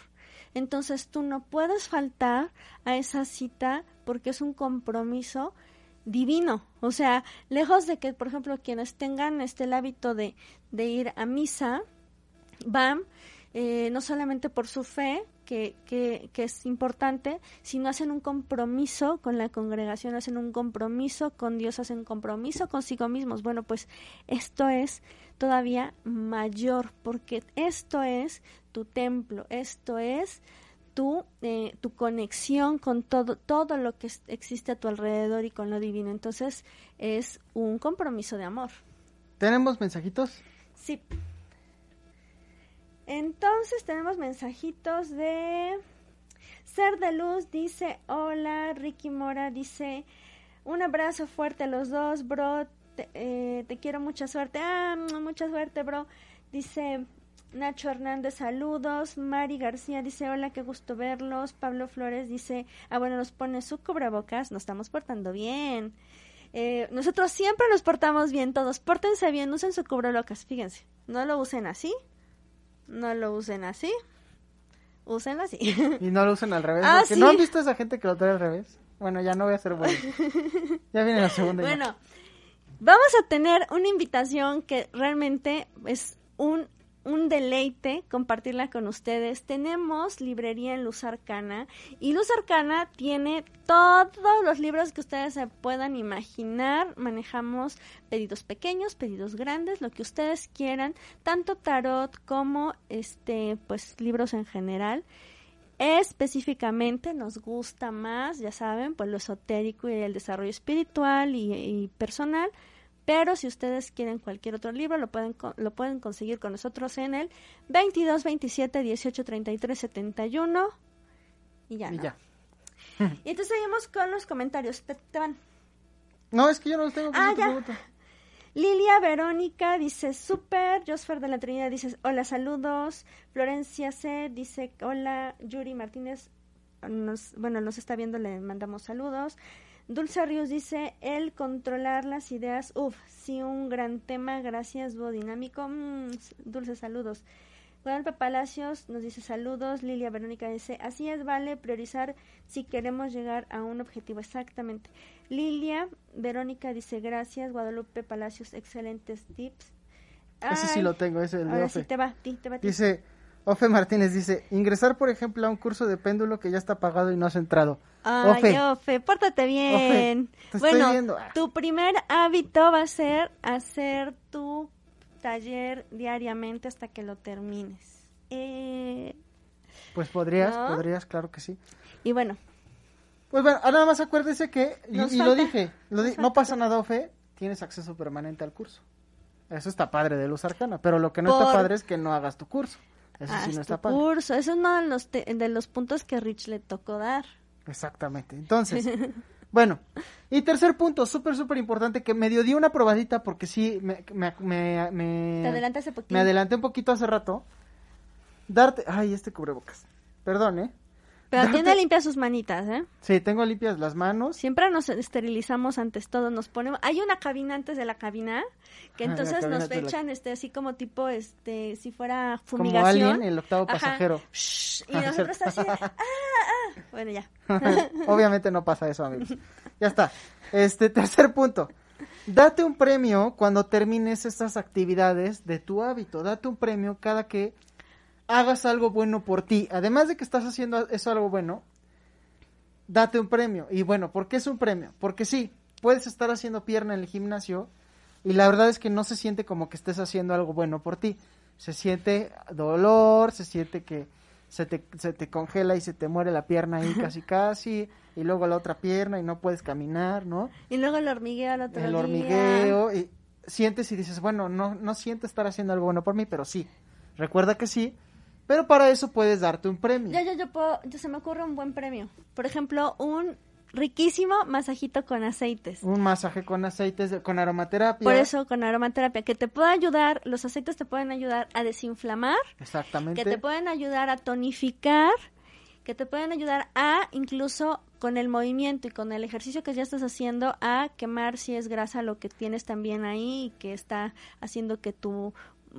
Entonces tú no puedes faltar a esa cita porque es un compromiso divino. O sea, lejos de que, por ejemplo, quienes tengan este el hábito de, de ir a misa, van eh, no solamente por su fe, que, que, que es importante, sino hacen un compromiso con la congregación, hacen un compromiso con Dios, hacen un compromiso consigo mismos. Bueno, pues esto es todavía mayor, porque esto es tu templo, esto es tu, eh, tu conexión con todo, todo lo que existe a tu alrededor y con lo divino. Entonces es un compromiso de amor. ¿Tenemos mensajitos? Sí. Entonces tenemos mensajitos de Ser de Luz, dice, hola, Ricky Mora dice, un abrazo fuerte a los dos, bro, te, eh, te quiero mucha suerte, ah, mucha suerte, bro, dice, Nacho Hernández, saludos. Mari García dice, hola, qué gusto verlos. Pablo Flores dice, ah, bueno, nos pone su cubrebocas, nos estamos portando bien. Eh, nosotros siempre nos portamos bien, todos. Pórtense bien, usen su cubrebocas, fíjense. No lo usen así, no lo usen así, úsenlo así. Y no lo usen al revés. Ah, porque ¿No han visto a esa gente que lo trae al revés? Bueno, ya no voy a ser bueno. ya viene la segunda. Bueno, vamos a tener una invitación que realmente es un un deleite compartirla con ustedes. Tenemos librería en Luz Arcana y Luz Arcana tiene todos los libros que ustedes se puedan imaginar. Manejamos pedidos pequeños, pedidos grandes, lo que ustedes quieran, tanto tarot como este pues libros en general. Específicamente nos gusta más, ya saben, pues lo esotérico y el desarrollo espiritual y, y personal pero si ustedes quieren cualquier otro libro, lo pueden, lo pueden conseguir con nosotros en el 22 27 18 33 71. Y ya. Y ya. y entonces seguimos con los comentarios. Te, van. No, es que yo no los tengo. Ah, ya. Lilia Verónica dice súper, Josfer de la Trinidad dice hola, saludos, Florencia C dice hola, Yuri Martínez, nos, bueno, nos está viendo, le mandamos saludos, Dulce Ríos dice, el controlar las ideas, uff, sí, un gran tema, gracias, dúo dinámico, mm, dulces saludos. Guadalupe Palacios nos dice saludos, Lilia Verónica dice, así es, vale priorizar si queremos llegar a un objetivo, exactamente. Lilia Verónica dice, gracias, Guadalupe Palacios, excelentes tips. Ese sí lo tengo, ese el de Sí, te va, te va, Dice, Ofe Martínez dice, ingresar por ejemplo a un curso de péndulo que ya está pagado y no has entrado. Ay, Ofe, pórtate bien. bueno, ah. tu primer hábito va a ser hacer tu taller diariamente hasta que lo termines. Eh, pues podrías, podrías, claro que sí. Y bueno. Pues bueno, nada más acuérdese que, y, lo dije, no pasa nada, Ofe, tienes acceso permanente al curso. Eso está padre de luz arcana, pero lo que no está padre es que no hagas tu curso. Eso sí no está curso. Eso es uno de los, de los puntos que Rich le tocó dar. Exactamente. Entonces, bueno. Y tercer punto, súper, súper importante, que medio di una probadita porque sí, me... me, me, me adelanté Me adelanté un poquito hace rato. Darte... Ay, este cubrebocas. Perdón, ¿eh? Pero tiene limpias sus manitas, ¿eh? Sí, tengo limpias las manos. Siempre nos esterilizamos antes todo, nos ponemos... Hay una cabina antes de la cabina, que entonces nos echan, este, así como tipo, este, si fuera fumigación. Como alguien, el octavo pasajero. y nosotros así, ah, ah. Bueno, ya. Obviamente no pasa eso, amigos. Ya está. Este, tercer punto. Date un premio cuando termines estas actividades de tu hábito. Date un premio cada que hagas algo bueno por ti. Además de que estás haciendo eso algo bueno, date un premio. Y bueno, ¿por qué es un premio? Porque sí, puedes estar haciendo pierna en el gimnasio y la verdad es que no se siente como que estés haciendo algo bueno por ti. Se siente dolor, se siente que se te, se te congela y se te muere la pierna ahí casi casi, y luego la otra pierna y no puedes caminar, ¿no? Y luego el hormigueo al otro El hormigueo, y sientes y dices, bueno, no, no siento estar haciendo algo bueno por mí, pero sí. Recuerda que sí, pero para eso puedes darte un premio. Ya, ya, yo puedo, yo se me ocurre un buen premio. Por ejemplo, un riquísimo masajito con aceites. Un masaje con aceites, con aromaterapia. Por eso, con aromaterapia, que te puede ayudar, los aceites te pueden ayudar a desinflamar. Exactamente. Que te pueden ayudar a tonificar, que te pueden ayudar a, incluso con el movimiento y con el ejercicio que ya estás haciendo, a quemar si es grasa lo que tienes también ahí y que está haciendo que tu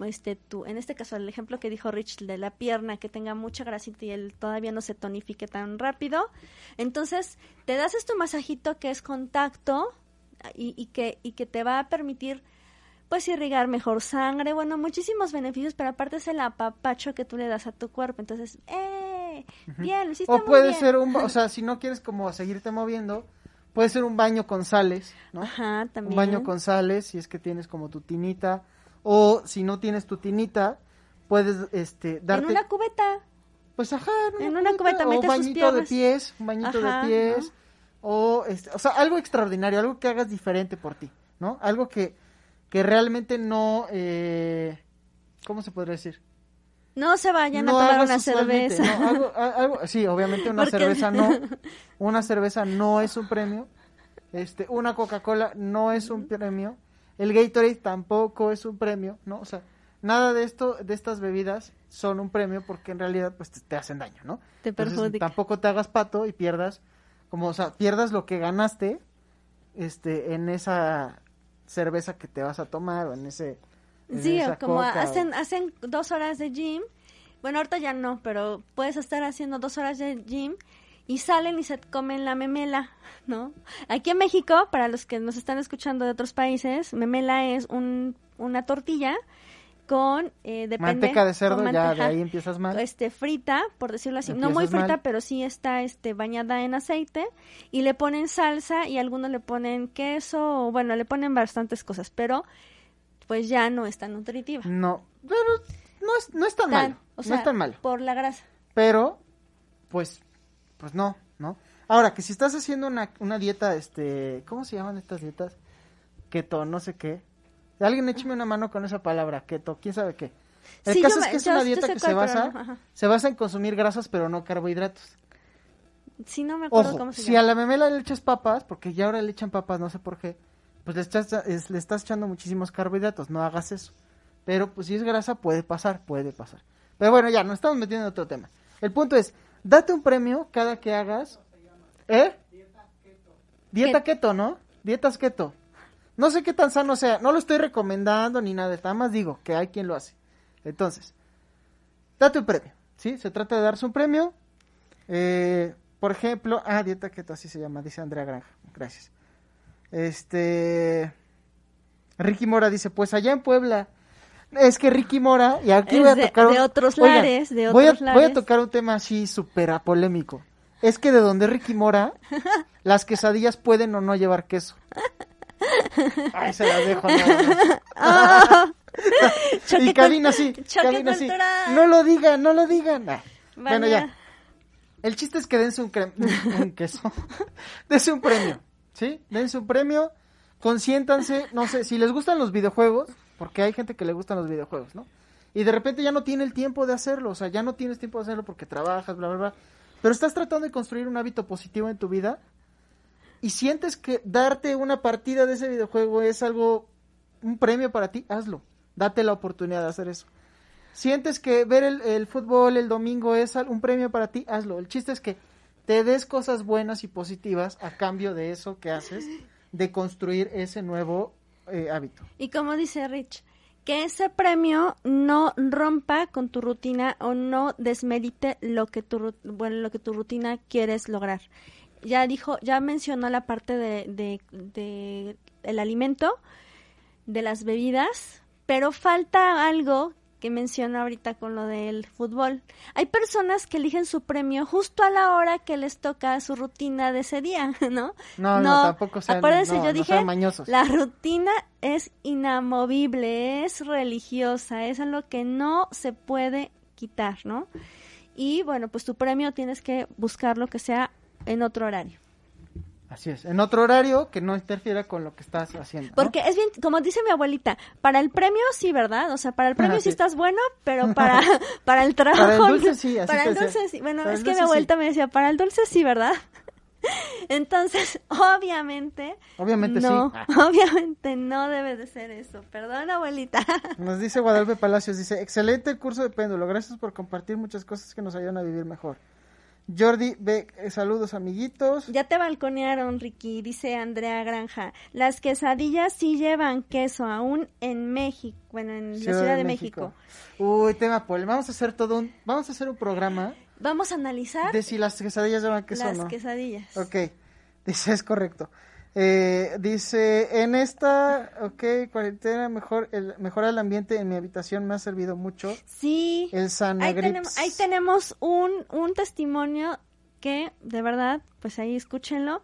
este tú en este caso el ejemplo que dijo Rich de la pierna que tenga mucha grasita y él todavía no se tonifique tan rápido entonces te das este masajito que es contacto y, y que y que te va a permitir pues irrigar mejor sangre bueno muchísimos beneficios pero aparte es el apapacho que tú le das a tu cuerpo entonces eh bien, lo hiciste O muy puede bien. ser un, o sea, si no quieres como seguirte moviendo, puede ser un baño con sales, ¿no? Ajá, también. Un baño con sales, si es que tienes como tu tinita, o si no tienes tu tinita, puedes, este, darte, En una cubeta. pues ajá, en una cubeta o un metes tus bañito de pies, un bañito Ajá, de pies, o, este, o sea, algo extraordinario, algo que hagas diferente por ti, ¿no? Algo que, que realmente no, eh, ¿cómo se podría decir? No se vayan no a tomar una cerveza. ¿no? Algo- algo- sí, obviamente una Porque- cerveza no, una cerveza no es un premio, este, una Coca-Cola no es un premio, el Gatorade tampoco es un premio, ¿no? O sea, nada de esto, de estas bebidas son un premio porque en realidad pues te, te hacen daño, ¿no? Te Entonces, perjudica. tampoco te hagas pato y pierdas, como, o sea, pierdas lo que ganaste, este, en esa cerveza que te vas a tomar o en ese, en Sí, esa o como Coca o- hacen, hacen dos horas de gym. Bueno, ahorita ya no, pero puedes estar haciendo dos horas de gym y salen y se comen la memela, ¿no? Aquí en México, para los que nos están escuchando de otros países, memela es un, una tortilla con, eh, depende, manteca de cerdo, ya de ahí empiezas mal. este frita, por decirlo así, no muy frita, mal. pero sí está este bañada en aceite y le ponen salsa y algunos le ponen queso, o bueno, le ponen bastantes cosas, pero pues ya no es tan nutritiva. No, pero no es, no es tan, Tan- malo, o no es tan malo, por la grasa. pero pues, pues no, ¿no? Ahora, que si estás haciendo una, una dieta, este, ¿cómo se llaman estas dietas? Keto, no sé qué. Alguien écheme una mano con esa palabra, keto, quién sabe qué. El Sí, caso yo es que es yo- una dieta que se cuál, basa, no, se basa en consumir grasas, pero no carbohidratos. Sí, no me acuerdo Ojo, cómo se si a llama. la memela le echas papas, porque ya ahora le echan papas, no sé por qué, pues le, echas- es- le estás echando muchísimos carbohidratos, no hagas eso. Pero pues si es grasa, puede pasar, puede pasar. Pero bueno, ya, nos estamos metiendo en otro tema. El punto es, date un premio cada que hagas... ¿Eh? Dieta keto, ¿no? Dietas keto. No sé qué tan sano sea, no lo estoy recomendando ni nada, nada más digo que hay quien lo hace. Entonces, date un premio, ¿sí? Se trata de darse un premio. Eh, por ejemplo, ah, dieta keto, así se llama, dice Andrea Granja. Gracias. Este. Ricky Mora dice: Pues allá en Puebla. Es que Ricky Mora, y aquí Es voy a tocar. un- de otros Oigan, lares, de voy a- otros Voy a lares. tocar un tema así súper polémico. Es que de donde Ricky Mora, las quesadillas pueden o no llevar queso. Ay, se las dejo. no. Choque y choque cabina así. cultural. No lo digan, no lo digan. Ah, Bueno, ya. El chiste es que dense un, cre- un queso. dense un premio, ¿sí? Dense un premio. Consiéntanse, no sé, si les gustan los videojuegos, porque hay gente que le gustan los videojuegos, ¿no? Y de repente ya no tiene el tiempo de hacerlo, o sea, ya no tienes tiempo de hacerlo porque trabajas, bla, bla, bla. Pero estás tratando de construir un hábito positivo en tu vida y sientes que darte una partida de ese videojuego es algo, un premio para ti, hazlo. Date la oportunidad de hacer eso. Sientes que ver el, el fútbol el domingo es un premio para ti, hazlo. El chiste es que te des cosas buenas y positivas a cambio de eso que haces, de construir ese nuevo eh. Y como dice Rich, que ese premio no rompa con tu rutina o no desmerite lo que tu, bueno, lo que tu rutina quieres lograr. Ya dijo, ya mencionó la parte de, de, de el alimento, de las bebidas, pero falta algo que menciona ahorita con lo del fútbol. Hay personas que eligen su premio justo a la hora que les toca su rutina de ese día, ¿no? No, no, tampoco sean- Acuérdense, no, yo no dije, la rutina es inamovible, es religiosa, es algo que no se puede quitar, ¿no? Y bueno, pues tu premio tienes que buscar lo que sea en otro horario. Así es, en otro horario que no interfiera con lo que estás haciendo. ¿no? Porque es bien, como dice mi abuelita, para el premio sí, ¿verdad? O sea, para el premio sí Sí. estás bueno, pero para, para el trabajo... Para el dulce sí, así Para el decía. dulce sí. Bueno, Para es que mi sí. abuelita me decía, para el dulce sí, ¿verdad? Entonces, obviamente... Obviamente sí. no, Ah. obviamente no debe de ser eso. Perdón, abuelita. Nos dice Guadalupe Palacios, dice, excelente el curso de péndulo, gracias por compartir muchas cosas que nos ayudan a vivir mejor. Jordi B, eh, saludos amiguitos. Ya te balconearon, Ricky, dice Andrea Granja. Las quesadillas sí llevan queso, aún en México, bueno, en la Ciudad de México. Uy, tema Paul, vamos a hacer todo un, vamos a hacer un programa Vamos a analizar de si las quesadillas llevan queso las o no. quesadillas. Ok, dice, es correcto. Eh, dice, en esta, ok, cuarentena, mejor el, mejorar el ambiente en mi habitación me ha servido mucho. Sí. El Ahí tenemos, ahí tenemos un, un testimonio que, de verdad, pues ahí escúchenlo.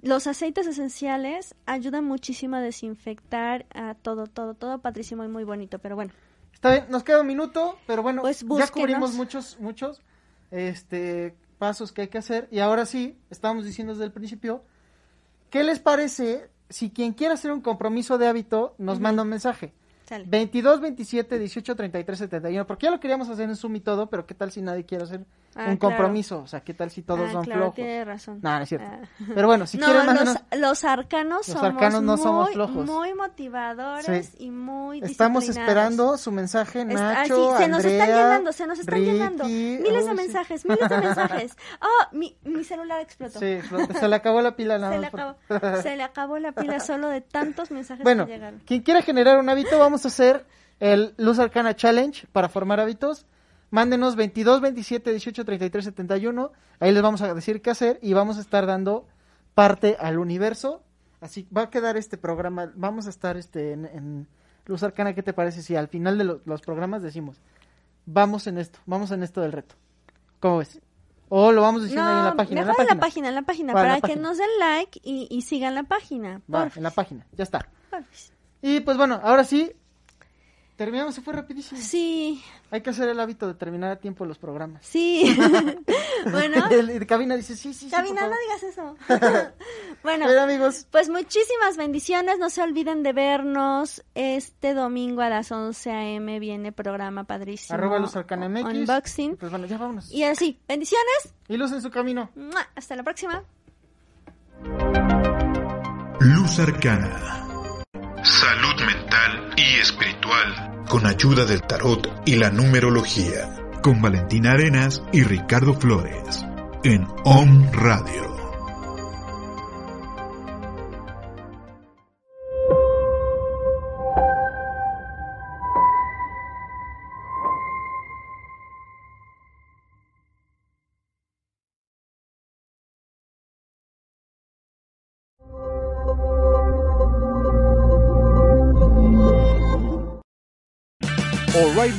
Los aceites esenciales ayudan muchísimo a desinfectar a todo, todo, todo padrísimo y muy bonito. Pero bueno, Está bien, nos queda un minuto, pero bueno, Pues ya cubrimos muchos, muchos este, pasos que hay que hacer. Y ahora sí, estamos diciendo desde el principio, ¿qué les parece si quien quiera hacer un compromiso de hábito nos manda un mensaje? sale. 22, 27, 18, 33, 71, porque ya lo queríamos hacer en Zoom y todo, pero ¿qué tal si nadie quiere hacer Ah, un claro. compromiso? O sea, ¿qué tal si todos Ah, son claro, flojos? tiene razón. No, no es cierto. Ah. Pero bueno, si no, quieren, los, mándenos- los arcanos Los somos arcanos no muy, somos flojos. muy motivadores Sí. y muy Estamos esperando su mensaje, Está- Nacho, sí, se nos están llenando, se nos están Ricky, llenando. Miles de uy, sí. mensajes, miles de mensajes. Oh, mi, mi celular explotó. Sí, se le acabó la pila nada se, le más acabó, por- se le acabó la pila solo de tantos mensajes Bueno, que llegaron. quien quiera generar un hábito, vamos a hacer el Luz Arcana Challenge para formar hábitos. Mándenos 22, 27, 18, 33, 71. Ahí les vamos a decir qué hacer y vamos a estar dando parte al universo. Así va a quedar este programa. Vamos a estar este en, en Luz Arcana. ¿Qué te parece si al final de lo- los programas decimos, vamos en esto, vamos en esto del reto? ¿Cómo ves? O lo vamos diciendo ahí en la página. en mejor en la página, en la página, la para que página. nos den like y, y sigan la página. Va, en la página. Ya está. porfis. Y pues bueno, ahora sí, terminamos, se fue rapidísimo. Sí, Hay que hacer el hábito de terminar a tiempo los programas. sí. bueno, El, el cabina dice, sí, sí, sí. Cabina, no digas eso. bueno, Pero amigos, Pues muchísimas bendiciones, no se olviden de vernos este domingo a las 11 a.m. viene programa padrísimo. arroba los Arcana MX. Unboxing. Pues bueno, ya vámonos. Y así, bendiciones, Y luz en su camino. ¡Mua! hasta la próxima. Luz Arcana. Salud mental y espiritual. Con ayuda del tarot y la numerología. Con Valentina Arenas y Ricardo Flores. En OM Radio.